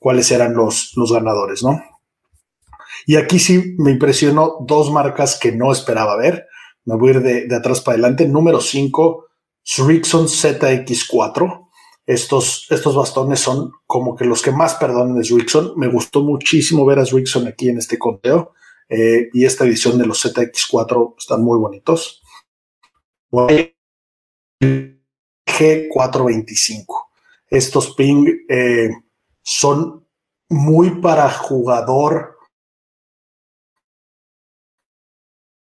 cuáles eran los, los ganadores, ¿no? Y aquí sí me impresionó dos marcas que no esperaba ver. Me voy a ir de, de atrás para adelante. Número 5, Srixon ZX4. Estos, estos bastones son como que los que más perdonan de Srixon. Me gustó muchísimo ver a Srixon aquí en este conteo. Eh, y esta edición de los ZX4 están muy bonitos. G425. Estos ping eh, son muy para jugador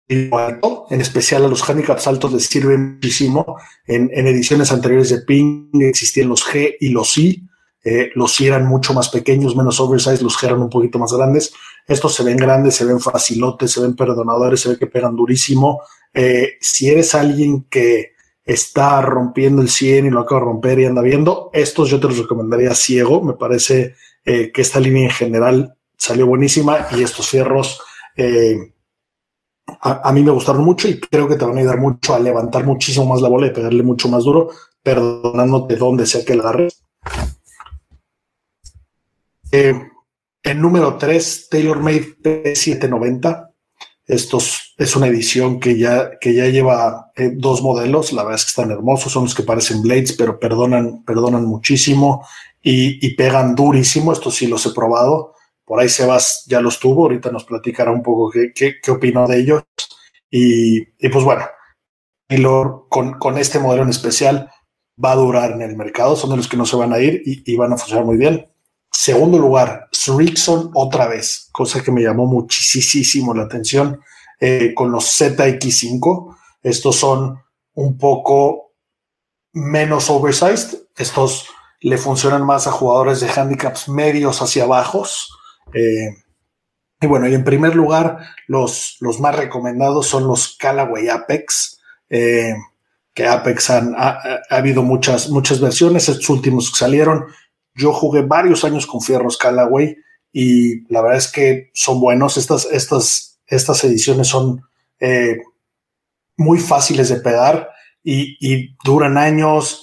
en especial a los handicaps altos les sirve muchísimo. En, ediciones anteriores de Ping existían los G y los I. Eh, los I eran mucho más pequeños, menos oversize, los G eran un poquito más grandes. Estos se ven grandes, se ven facilotes, se ven perdonadores, se ve que pegan durísimo. Eh, si eres alguien que está rompiendo el 100 y lo acaba de romper y anda viendo, estos yo te los recomendaría ciego. Me parece eh, que esta línea en general salió buenísima y estos fierros a, mí me gustaron mucho y creo que te van a ayudar mucho a levantar muchísimo más la bola y pegarle mucho más duro, perdonándote donde sea que la agarres. Eh, el número 3, TaylorMade P790. Estos es una edición que ya, que ya lleva eh, dos modelos. La verdad es que están hermosos. Son los que parecen blades, pero perdonan, perdonan muchísimo y, y pegan durísimo. Estos sí los he probado. Por ahí Sebas ya los tuvo, ahorita nos platicará un poco qué, qué, opinó de ellos. Y, pues bueno, Taylor con, con, este modelo en especial va a durar en el mercado, son de los que no se van a ir y, van a funcionar muy bien. Segundo lugar, Srixon otra vez, cosa que me llamó muchísimo la atención eh, con los ZX5. Estos son un poco menos oversized. Estos le funcionan más a jugadores de handicaps medios hacia bajos. Eh, y bueno, y en primer lugar, los, los más recomendados son los Callaway Apex, eh, que Apex han, ha, habido muchas, muchas versiones, estos últimos que salieron. Yo jugué varios años con fierros Callaway y la verdad es que son buenos. Estas, estas, estas ediciones son eh, muy fáciles de pegar y, y duran años,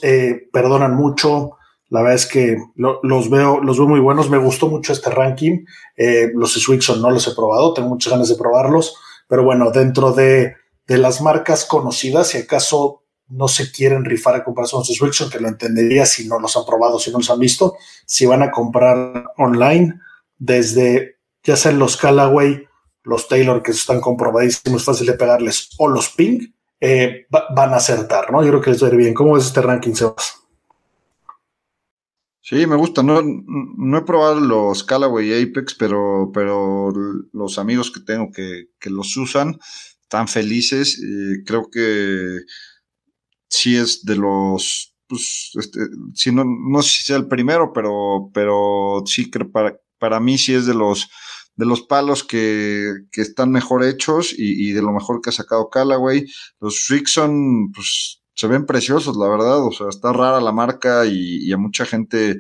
perdonan mucho. La verdad es que los veo, los veo muy buenos. Me gustó mucho este ranking. Eh, los Swixon no los he probado, tengo muchas ganas de probarlos. Pero bueno, dentro de, las marcas conocidas, si acaso no se quieren rifar a comprarse unos Swixon, que lo entendería si no los han probado, si no los han visto, si van a comprar online, desde ya sea los Callaway los Taylor, que están comprobadísimos, fácil de pegarles, o los Ping, eh, van a acertar, ¿no? Yo creo que les va bien. ¿Cómo es este ranking, Sebas? Sí, me gusta. No, no he probado los Callaway Apex, pero, pero los amigos que tengo que, que los usan están felices. Creo que sí es de los, pues, este, si no, no sé si sea el primero, pero, pero sí creo para, para mí sí es de los de los palos que, que están mejor hechos y, y, de lo mejor que ha sacado Callaway. Los Rickson, pues se ven preciosos, la verdad. O sea, está rara la marca y, y, a mucha gente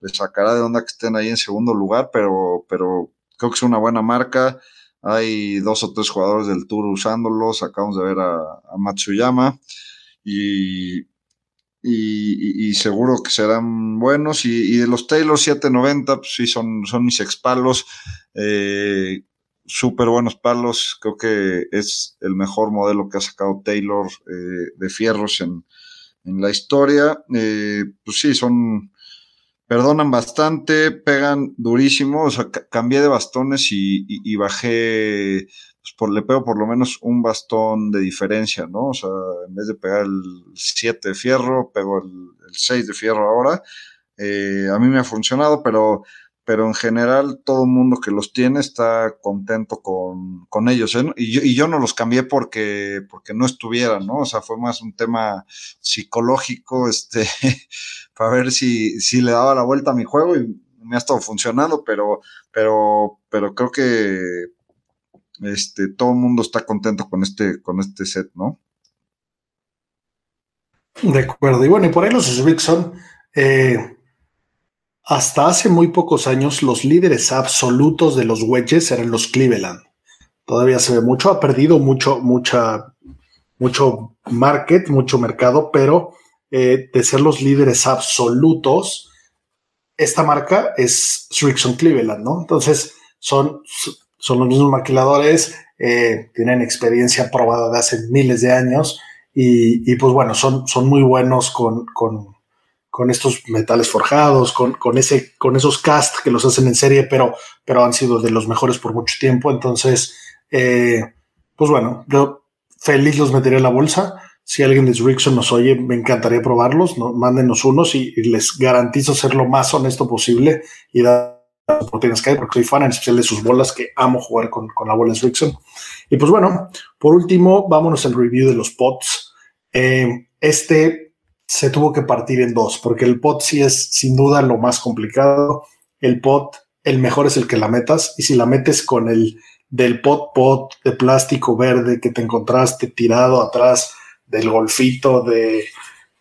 le sacará de onda que estén ahí en segundo lugar, pero, pero creo que es una buena marca. Hay dos o tres jugadores del Tour usándolos. Acabamos de ver a, a Matsuyama y, y, seguro que serán buenos. Y, y de los Taylor 790, pues sí, son, son mis expalos. Eh, súper buenos palos. Creo que es el mejor modelo que ha sacado Taylor eh, de fierros en, en la historia. Eh, pues sí, son. Perdonan bastante, pegan durísimo. O sea, cambié de bastones y, bajé. Pues por, le pego por lo menos un bastón de diferencia, ¿no? O sea, en vez de pegar el 7 de fierro, pego el, el 6 de fierro ahora. Eh, a mí me ha funcionado, pero pero en general todo el mundo que los tiene está contento con, con ellos. ¿eh? Y, yo, no los cambié porque, porque no estuvieran, ¿no? O sea, fue más un tema psicológico, *laughs* este, para ver si, si le daba la vuelta a mi juego y me ha estado funcionando, pero, pero, pero creo que este, todo el mundo está contento con este, con este set, ¿no? De acuerdo. Y bueno, y por ahí los Rickson, eh, hasta hace muy pocos años, los líderes absolutos de los wedges eran los Cleveland. Todavía se ve mucho, ha perdido mucho, mucha, mucho market, mucho mercado, pero eh, de ser los líderes absolutos, esta marca es Srixon Cleveland, ¿no? Entonces, son, son los mismos maquiladores, eh, tienen experiencia probada de hace miles de años y, y pues bueno, son, son muy buenos con, con con estos metales forjados, con, con, ese, con esos cast que los hacen en serie, pero, pero han sido de los mejores por mucho tiempo. Entonces, eh, pues bueno, yo feliz los metería en la bolsa. Si alguien de Rickson nos oye, me encantaría probarlos. ¿no? Mándenos unos y, les garantizo ser lo más honesto posible y dar oportunidades que hay, porque soy fan en especial de sus bolas, que amo jugar con, con la bola de Rickson. Y pues bueno, por último, vámonos al review de los pots. Eh, este se tuvo que partir en dos, porque el pot sí es sin duda lo más complicado. El pot, el mejor es el que la metas, y si la metes con el del pot pot de plástico verde que te encontraste tirado atrás del golfito de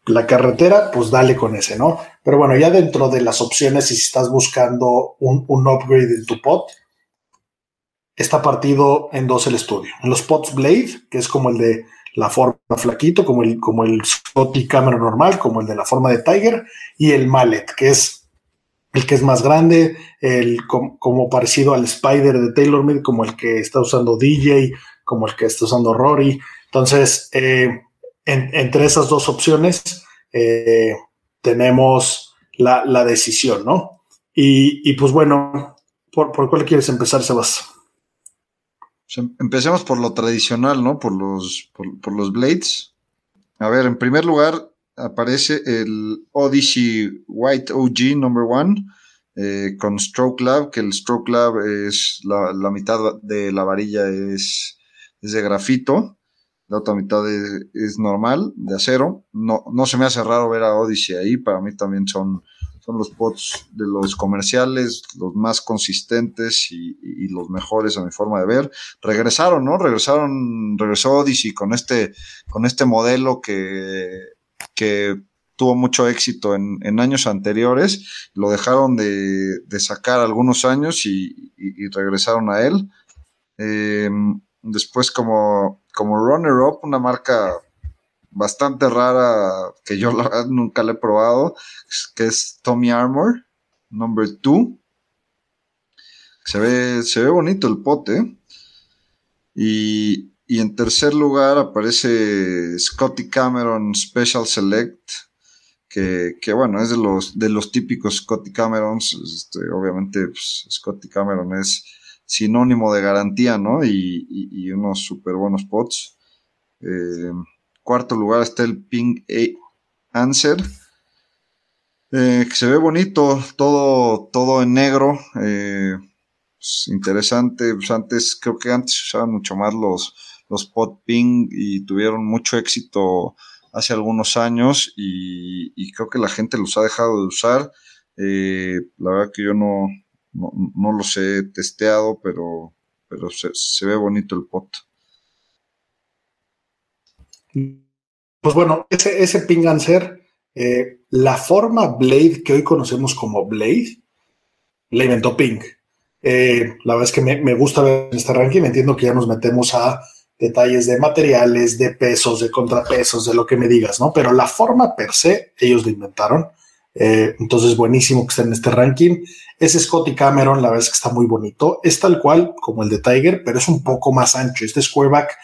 la carretera, pues dale con ese, ¿no? Pero bueno, ya dentro de las opciones, y si estás buscando un, un upgrade en tu pot, está partido en dos el estudio. En los pots Blade, que es como el de la forma flaquito, como el, como el Scotty Camera normal, como el de la forma de Tiger, y el Mallet, que es el que es más grande, el como, parecido al Spider de TaylorMade, como el que está usando DJ, como el que está usando Rory. Entonces, eh, en, entre esas dos opciones eh, tenemos la, la, decisión, ¿no? Y, y pues bueno, ¿por, ¿por, cuál quieres empezar, Sebas? Empecemos por lo tradicional, ¿no? Por los, por, los Blades. A ver, en primer lugar aparece el Odyssey White OG Number One eh, con Stroke Lab, que el Stroke Lab es la, la mitad de la varilla es, es, de grafito, la otra mitad de, es normal, de acero. No, no se me hace raro ver a Odyssey ahí, para mí también son son los pots de los comerciales, los más consistentes y, los mejores a mi forma de ver. Regresaron, ¿no? Regresaron, regresó Odyssey con este, con este modelo que, que tuvo mucho éxito en, en años anteriores. Lo dejaron de, de sacar algunos años y, y, y regresaron a él. Eh, después como, como runner-up, una marca bastante rara que yo nunca la he probado, que es Tommy Armor, number 2. Se ve, se ve bonito el pote. Y, y en tercer lugar aparece Scotty Cameron Special Select, que, que, bueno, es de los, de los típicos Scotty Camerons. Este, obviamente, pues, Scotty Cameron es sinónimo de garantía, ¿no? Y, unos súper buenos pots. Eh, cuarto lugar está el Ping Answer. Eh, que se ve bonito, todo, todo en negro. Eh, pues, interesante. Pues antes, creo que antes se usaban mucho más los, los pot ping y tuvieron mucho éxito hace algunos años y, creo que la gente los ha dejado de usar. Eh, la verdad que yo no, no, los he testeado, pero, pero se, ve bonito el pot. Pues bueno, ese, ese Ping Answer, eh, la forma Blade que hoy conocemos como Blade, la inventó Ping. Eh, la verdad es que me, gusta ver este ranking. Entiendo que ya nos metemos a detalles de materiales, de pesos, de contrapesos, de lo que me digas, ¿no? Pero la forma per se, ellos lo inventaron. Eh, entonces, buenísimo que esté en este ranking. Ese Scotty Cameron, la verdad es que está muy bonito. Es tal cual como el de Tiger, pero es un poco más ancho. Este squareback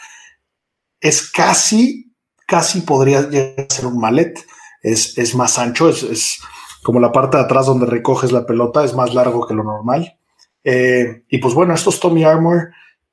es casi, casi podría llegar a ser un mallet. Es, es más ancho, es, es, como la parte de atrás donde recoges la pelota, es más largo que lo normal. Eh, y pues bueno, estos Tommy Armour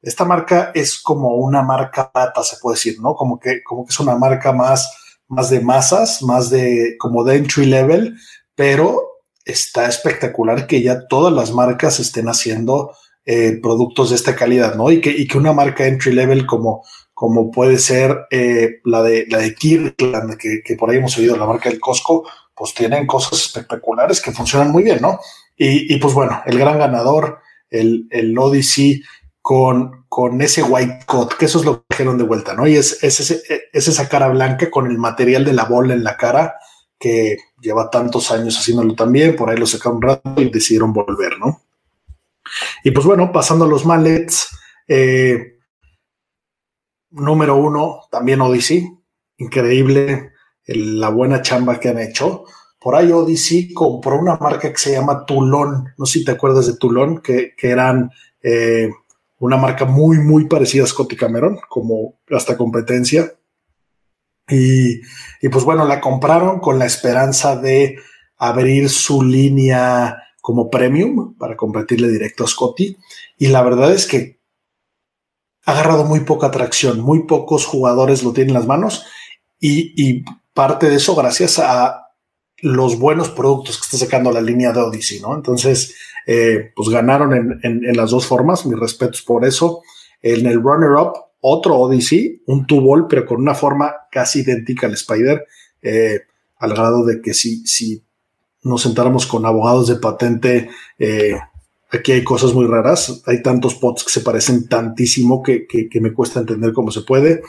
esta marca es como una marca plata, se puede decir, ¿no? Como que, como que es una marca más, más de masas, más de como de entry level, pero está espectacular que ya todas las marcas estén haciendo eh, productos de esta calidad, ¿no? Y que, y que una marca entry level como, como puede ser eh, la de la de Kirkland, que, que, por ahí hemos oído, la marca del Costco, pues tienen cosas espectaculares que funcionan muy bien, ¿no? Y, y pues bueno, el gran ganador, el, el Odyssey, con, con ese white coat, que eso es lo que dijeron de vuelta, ¿no? Y es, es, esa cara blanca con el material de la bola en la cara, que lleva tantos años haciéndolo también, por ahí lo sacaron un rato y decidieron volver, ¿no? Y pues bueno, pasando a los mallets, eh, número uno, también Odyssey, increíble la buena chamba que han hecho. Por ahí Odyssey compró una marca que se llama Toulon, no sé si te acuerdas de Toulon, que, eran... Eh, una marca muy, muy parecida a Scotty Cameron, como hasta competencia. Y, pues bueno, la compraron con la esperanza de abrir su línea como premium para competirle directo a Scotty. Y la verdad es que agarrado muy poca atracción, muy pocos jugadores lo tienen en las manos y, parte de eso gracias a los buenos productos que está sacando la línea de Odyssey, ¿no? Entonces, eh, pues ganaron en, las dos formas, mis respetos por eso. En el runner-up, otro Odyssey, un two-ball, pero con una forma casi idéntica al Spider, eh, al grado de que si, si nos sentáramos con abogados de patente, eh, aquí hay cosas muy raras, hay tantos pots que se parecen tantísimo que, me cuesta entender cómo se puede.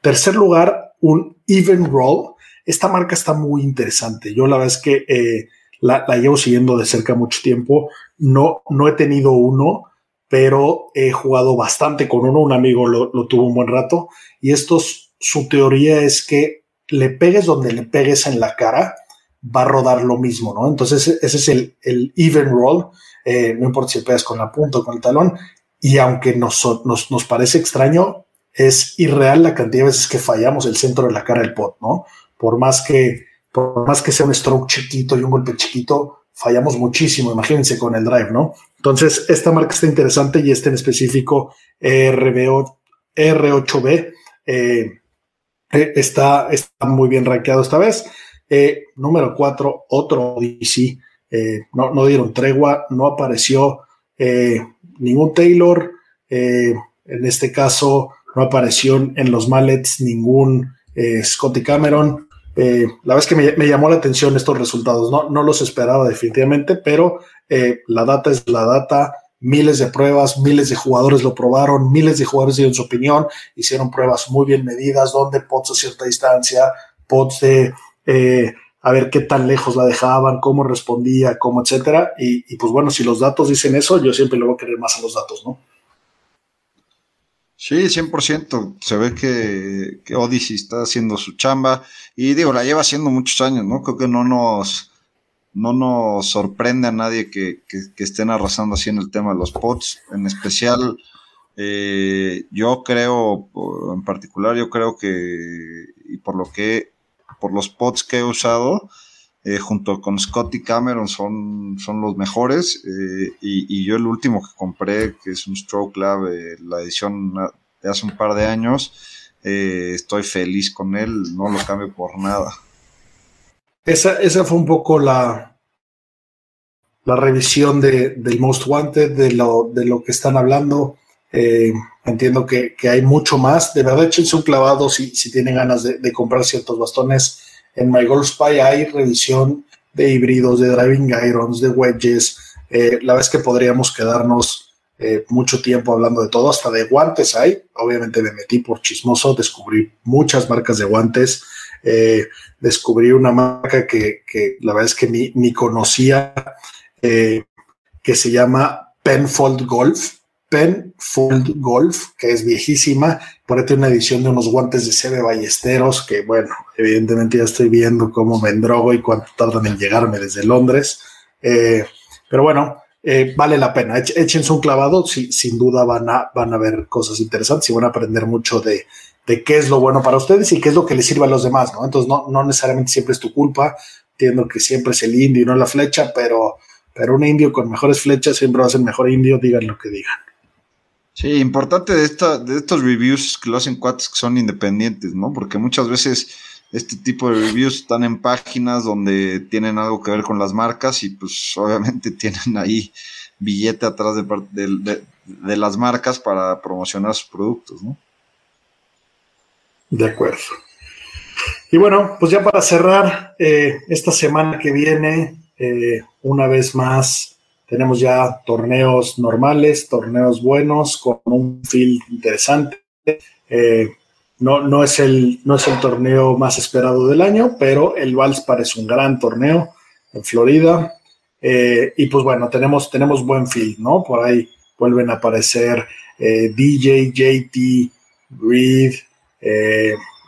Tercer lugar, un even roll, esta marca está muy interesante. Yo la verdad es que eh, la, llevo siguiendo de cerca mucho tiempo. No, no he tenido uno, pero he jugado bastante con uno. Un amigo lo, tuvo un buen rato. Y esto, su teoría es que le pegues donde le pegues en la cara, va a rodar lo mismo, ¿no? Entonces ese es el even roll. Eh, no importa si pegas con la punta o con el talón. Y aunque nos, nos, nos parece extraño, es irreal la cantidad de veces que fallamos el centro de la cara del pot, ¿no? por más que, por más que sea un stroke chiquito y un golpe chiquito, fallamos muchísimo, imagínense con el drive, ¿no? Entonces, esta marca está interesante y este en específico RB, R8B eh, eh, está, está muy bien rankeado esta vez. Número 4, otro DC. No, no, dieron tregua, no apareció ningún Taylor. en este caso, no apareció en los mallets ningún Scotty Cameron. Eh, la es que me, llamó la atención estos resultados, no, no los esperaba definitivamente, pero eh, la data es la data, miles de pruebas, miles de jugadores lo probaron, miles de jugadores dieron su opinión, hicieron pruebas muy bien medidas, donde pots a cierta distancia, pots de eh, a ver qué tan lejos la dejaban, cómo respondía, cómo, etcétera. Y, pues bueno, si los datos dicen eso, yo siempre le voy a querer más a los datos, ¿no? Sí, 100%. Se ve que, que, Odyssey está haciendo su chamba. Y digo, la lleva haciendo muchos años, ¿no? Creo que no nos, no nos sorprende a nadie que, que, estén arrasando así en el tema de los pots. En especial, eh, yo creo, en particular, yo creo que, y por lo que, por los pots que he usado, eh, junto con Scott y Cameron son, son los mejores. Eh, y, yo el último que compré, que es un Stroke Lab, eh, la edición de hace un par de años, estoy feliz con él, no lo cambio por nada. Esa, esa fue un poco la, la revisión de, del Most Wanted, de lo, de lo que están hablando. Entiendo que, que, hay mucho más. De verdad, échense un clavado si, si tienen ganas de, de comprar ciertos bastones en My Golf Spy hay revisión de híbridos, de driving irons, de wedges. Eh, la vez que podríamos quedarnos eh, mucho tiempo hablando de todo, hasta de guantes hay. Obviamente me metí por chismoso, descubrí muchas marcas de guantes. Eh, descubrí una marca que, que, la verdad es que ni, ni conocía, que se llama Penfold Golf. Penfold Golf, que es viejísima, por ahí tiene una edición de unos guantes de CB Ballesteros, que bueno, evidentemente ya estoy viendo cómo me endrogo y cuánto tardan en llegarme desde Londres. Eh, pero bueno, eh, vale la pena. Échense un clavado, si, sin duda van a, van a ver cosas interesantes y van a aprender mucho de, de qué es lo bueno para ustedes y qué es lo que les sirve a los demás, ¿no? Entonces, no, no necesariamente siempre es tu culpa. Entiendo que siempre es el indio y no la flecha, pero, pero un indio con mejores flechas siempre va a ser mejor indio, digan lo que digan. Sí, importante de, esta, de estos reviews que lo hacen cuates que son independientes, ¿no? Porque muchas veces este tipo de reviews están en páginas donde tienen algo que ver con las marcas y pues obviamente *laughs* tienen ahí billete atrás de, de, las marcas para promocionar sus productos, ¿no? De acuerdo. Y bueno, pues ya para cerrar, eh, esta semana que viene, eh, una vez más, tenemos ya torneos normales, torneos buenos, con un feel interesante. Eh, no, no, es el, no es el torneo más esperado del año, pero el Valspar es un gran torneo en Florida. Eh, y pues bueno, tenemos, tenemos buen feel, ¿no? Por ahí vuelven a aparecer eh, DJ, JT, Reed,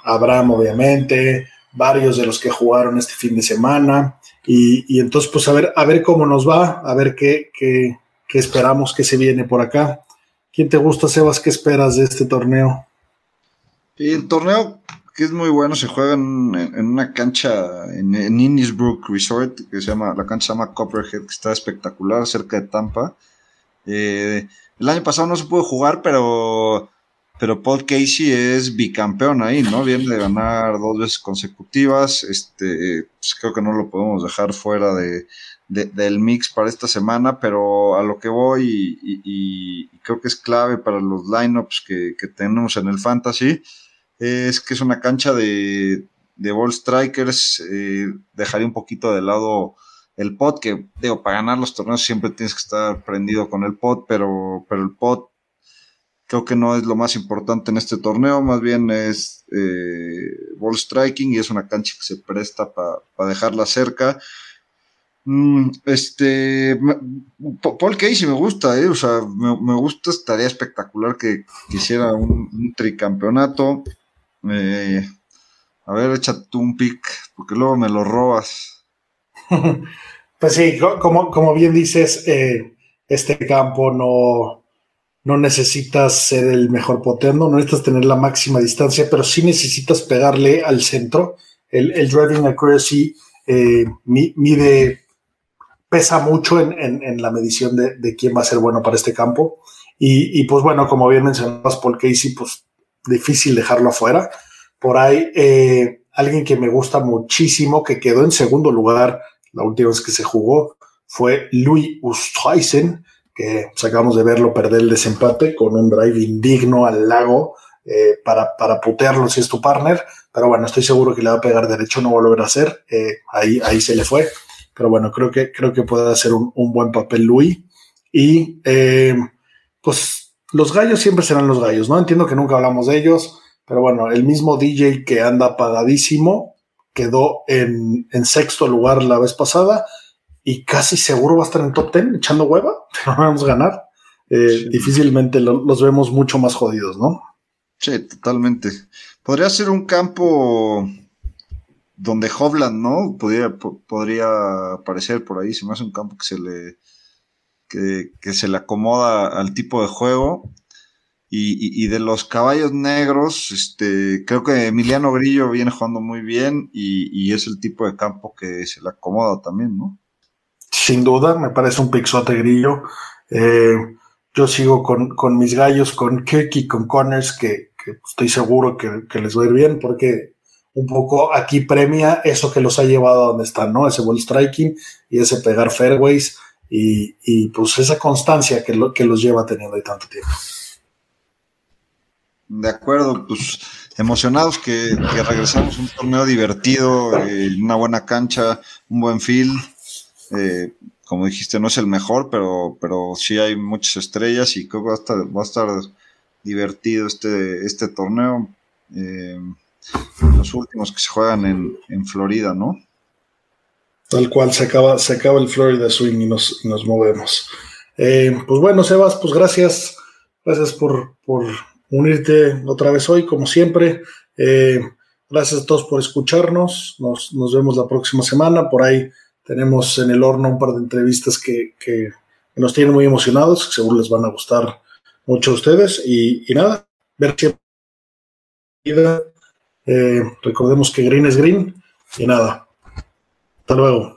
Abraham, obviamente, varios de los que jugaron este fin de semana. Y, entonces, pues a ver, a ver cómo nos va, a ver qué, qué, qué, esperamos que se viene por acá. ¿Quién te gusta, Sebas? ¿Qué esperas de este torneo? el torneo que es muy bueno, se juega en, una cancha en, en Innisbrook Resort, que se llama, la cancha se llama Copperhead, que está espectacular, cerca de Tampa. Eh, el año pasado no se pudo jugar, pero pero Paul Casey es bicampeón ahí, ¿no? Viene de ganar dos veces consecutivas, este, pues creo que no lo podemos dejar fuera de, del mix para esta semana, pero a lo que voy y, creo que es clave para los lineups que, que tenemos en el fantasy, es que es una cancha de, de ball strikers, eh, dejaría un poquito de lado el pot, que digo, para ganar los torneos siempre tienes que estar prendido con el pot, pero, pero el pot creo que no es lo más importante en este torneo, más bien es eh, ball striking y es una cancha que se presta para dejarla cerca. Mm, este, Paul Casey me gusta, eh, o sea, me, gusta, estaría espectacular que quisiera un, tricampeonato. Eh, a ver, échate tú un pick, porque luego me lo robas. *laughs* pues sí, como, como bien dices, eh, este campo no, no necesitas ser el mejor potendo, no necesitas tener la máxima distancia, pero sí necesitas pegarle al centro. El, driving accuracy eh, mide, pesa mucho en, la medición de, quién va a ser bueno para este campo. Y, pues bueno, como bien mencionabas, Paul Casey, pues difícil dejarlo afuera. Por ahí, eh, alguien que me gusta muchísimo, que quedó en segundo lugar la última vez que se jugó, fue Louis Oosthuizen, que acabamos de verlo perder el desempate con un drive indigno al lago eh, para, para putearlo si es tu partner. Pero bueno, estoy seguro que le va a pegar derecho, no volver a hacer. Eh, ahí, ahí se le fue. Pero bueno, creo que, creo que puede hacer un, buen papel Luis. Y eh, pues los gallos siempre serán los gallos, ¿no? Entiendo que nunca hablamos de ellos, pero bueno, el mismo DJ que anda apagadísimo quedó en, en sexto lugar la vez pasada y casi seguro va a estar en top 10 echando hueva, *laughs* no vamos a ganar. Eh, difícilmente los vemos mucho más jodidos, ¿no? Sí, totalmente. Podría ser un campo donde Hovland, ¿no? Podría, podría aparecer por ahí, se me hace un campo que se le que, se le acomoda al tipo de juego. Y, de los caballos negros, este, creo que Emiliano Grillo viene jugando muy bien y, es el tipo de campo que se le acomoda también, ¿no? Sin duda, me parece un pixote Grillo. Eh, yo sigo con, mis gallos, con Kirk y con Connors, que, estoy seguro que, les va a ir bien, porque un poco aquí premia eso que los ha llevado a donde están, ¿no? Ese ball striking y ese pegar fairways y, y pues esa constancia que, lo, que los lleva teniendo ahí tanto tiempo. De acuerdo, pues emocionados que, regresamos a un torneo divertido, eh, una buena cancha, un buen field. Eh, como dijiste, no es el mejor, pero, pero sí hay muchas estrellas y creo que va a estar, divertido este, este torneo. Eh, los últimos que se juegan en, Florida, ¿no? Tal cual, se acaba, se acaba el Florida Swing y nos, nos movemos. pues bueno, Sebas, pues gracias, gracias por, por unirte otra vez hoy, como siempre. Eh, gracias a todos por escucharnos. Nos, vemos la próxima semana. Por ahí tenemos en el horno un par de entrevistas que, nos tienen muy emocionados, que seguro les van a gustar mucho a ustedes. Y, nada, ver siempre. Eh, recordemos que green es green. Y nada, hasta luego.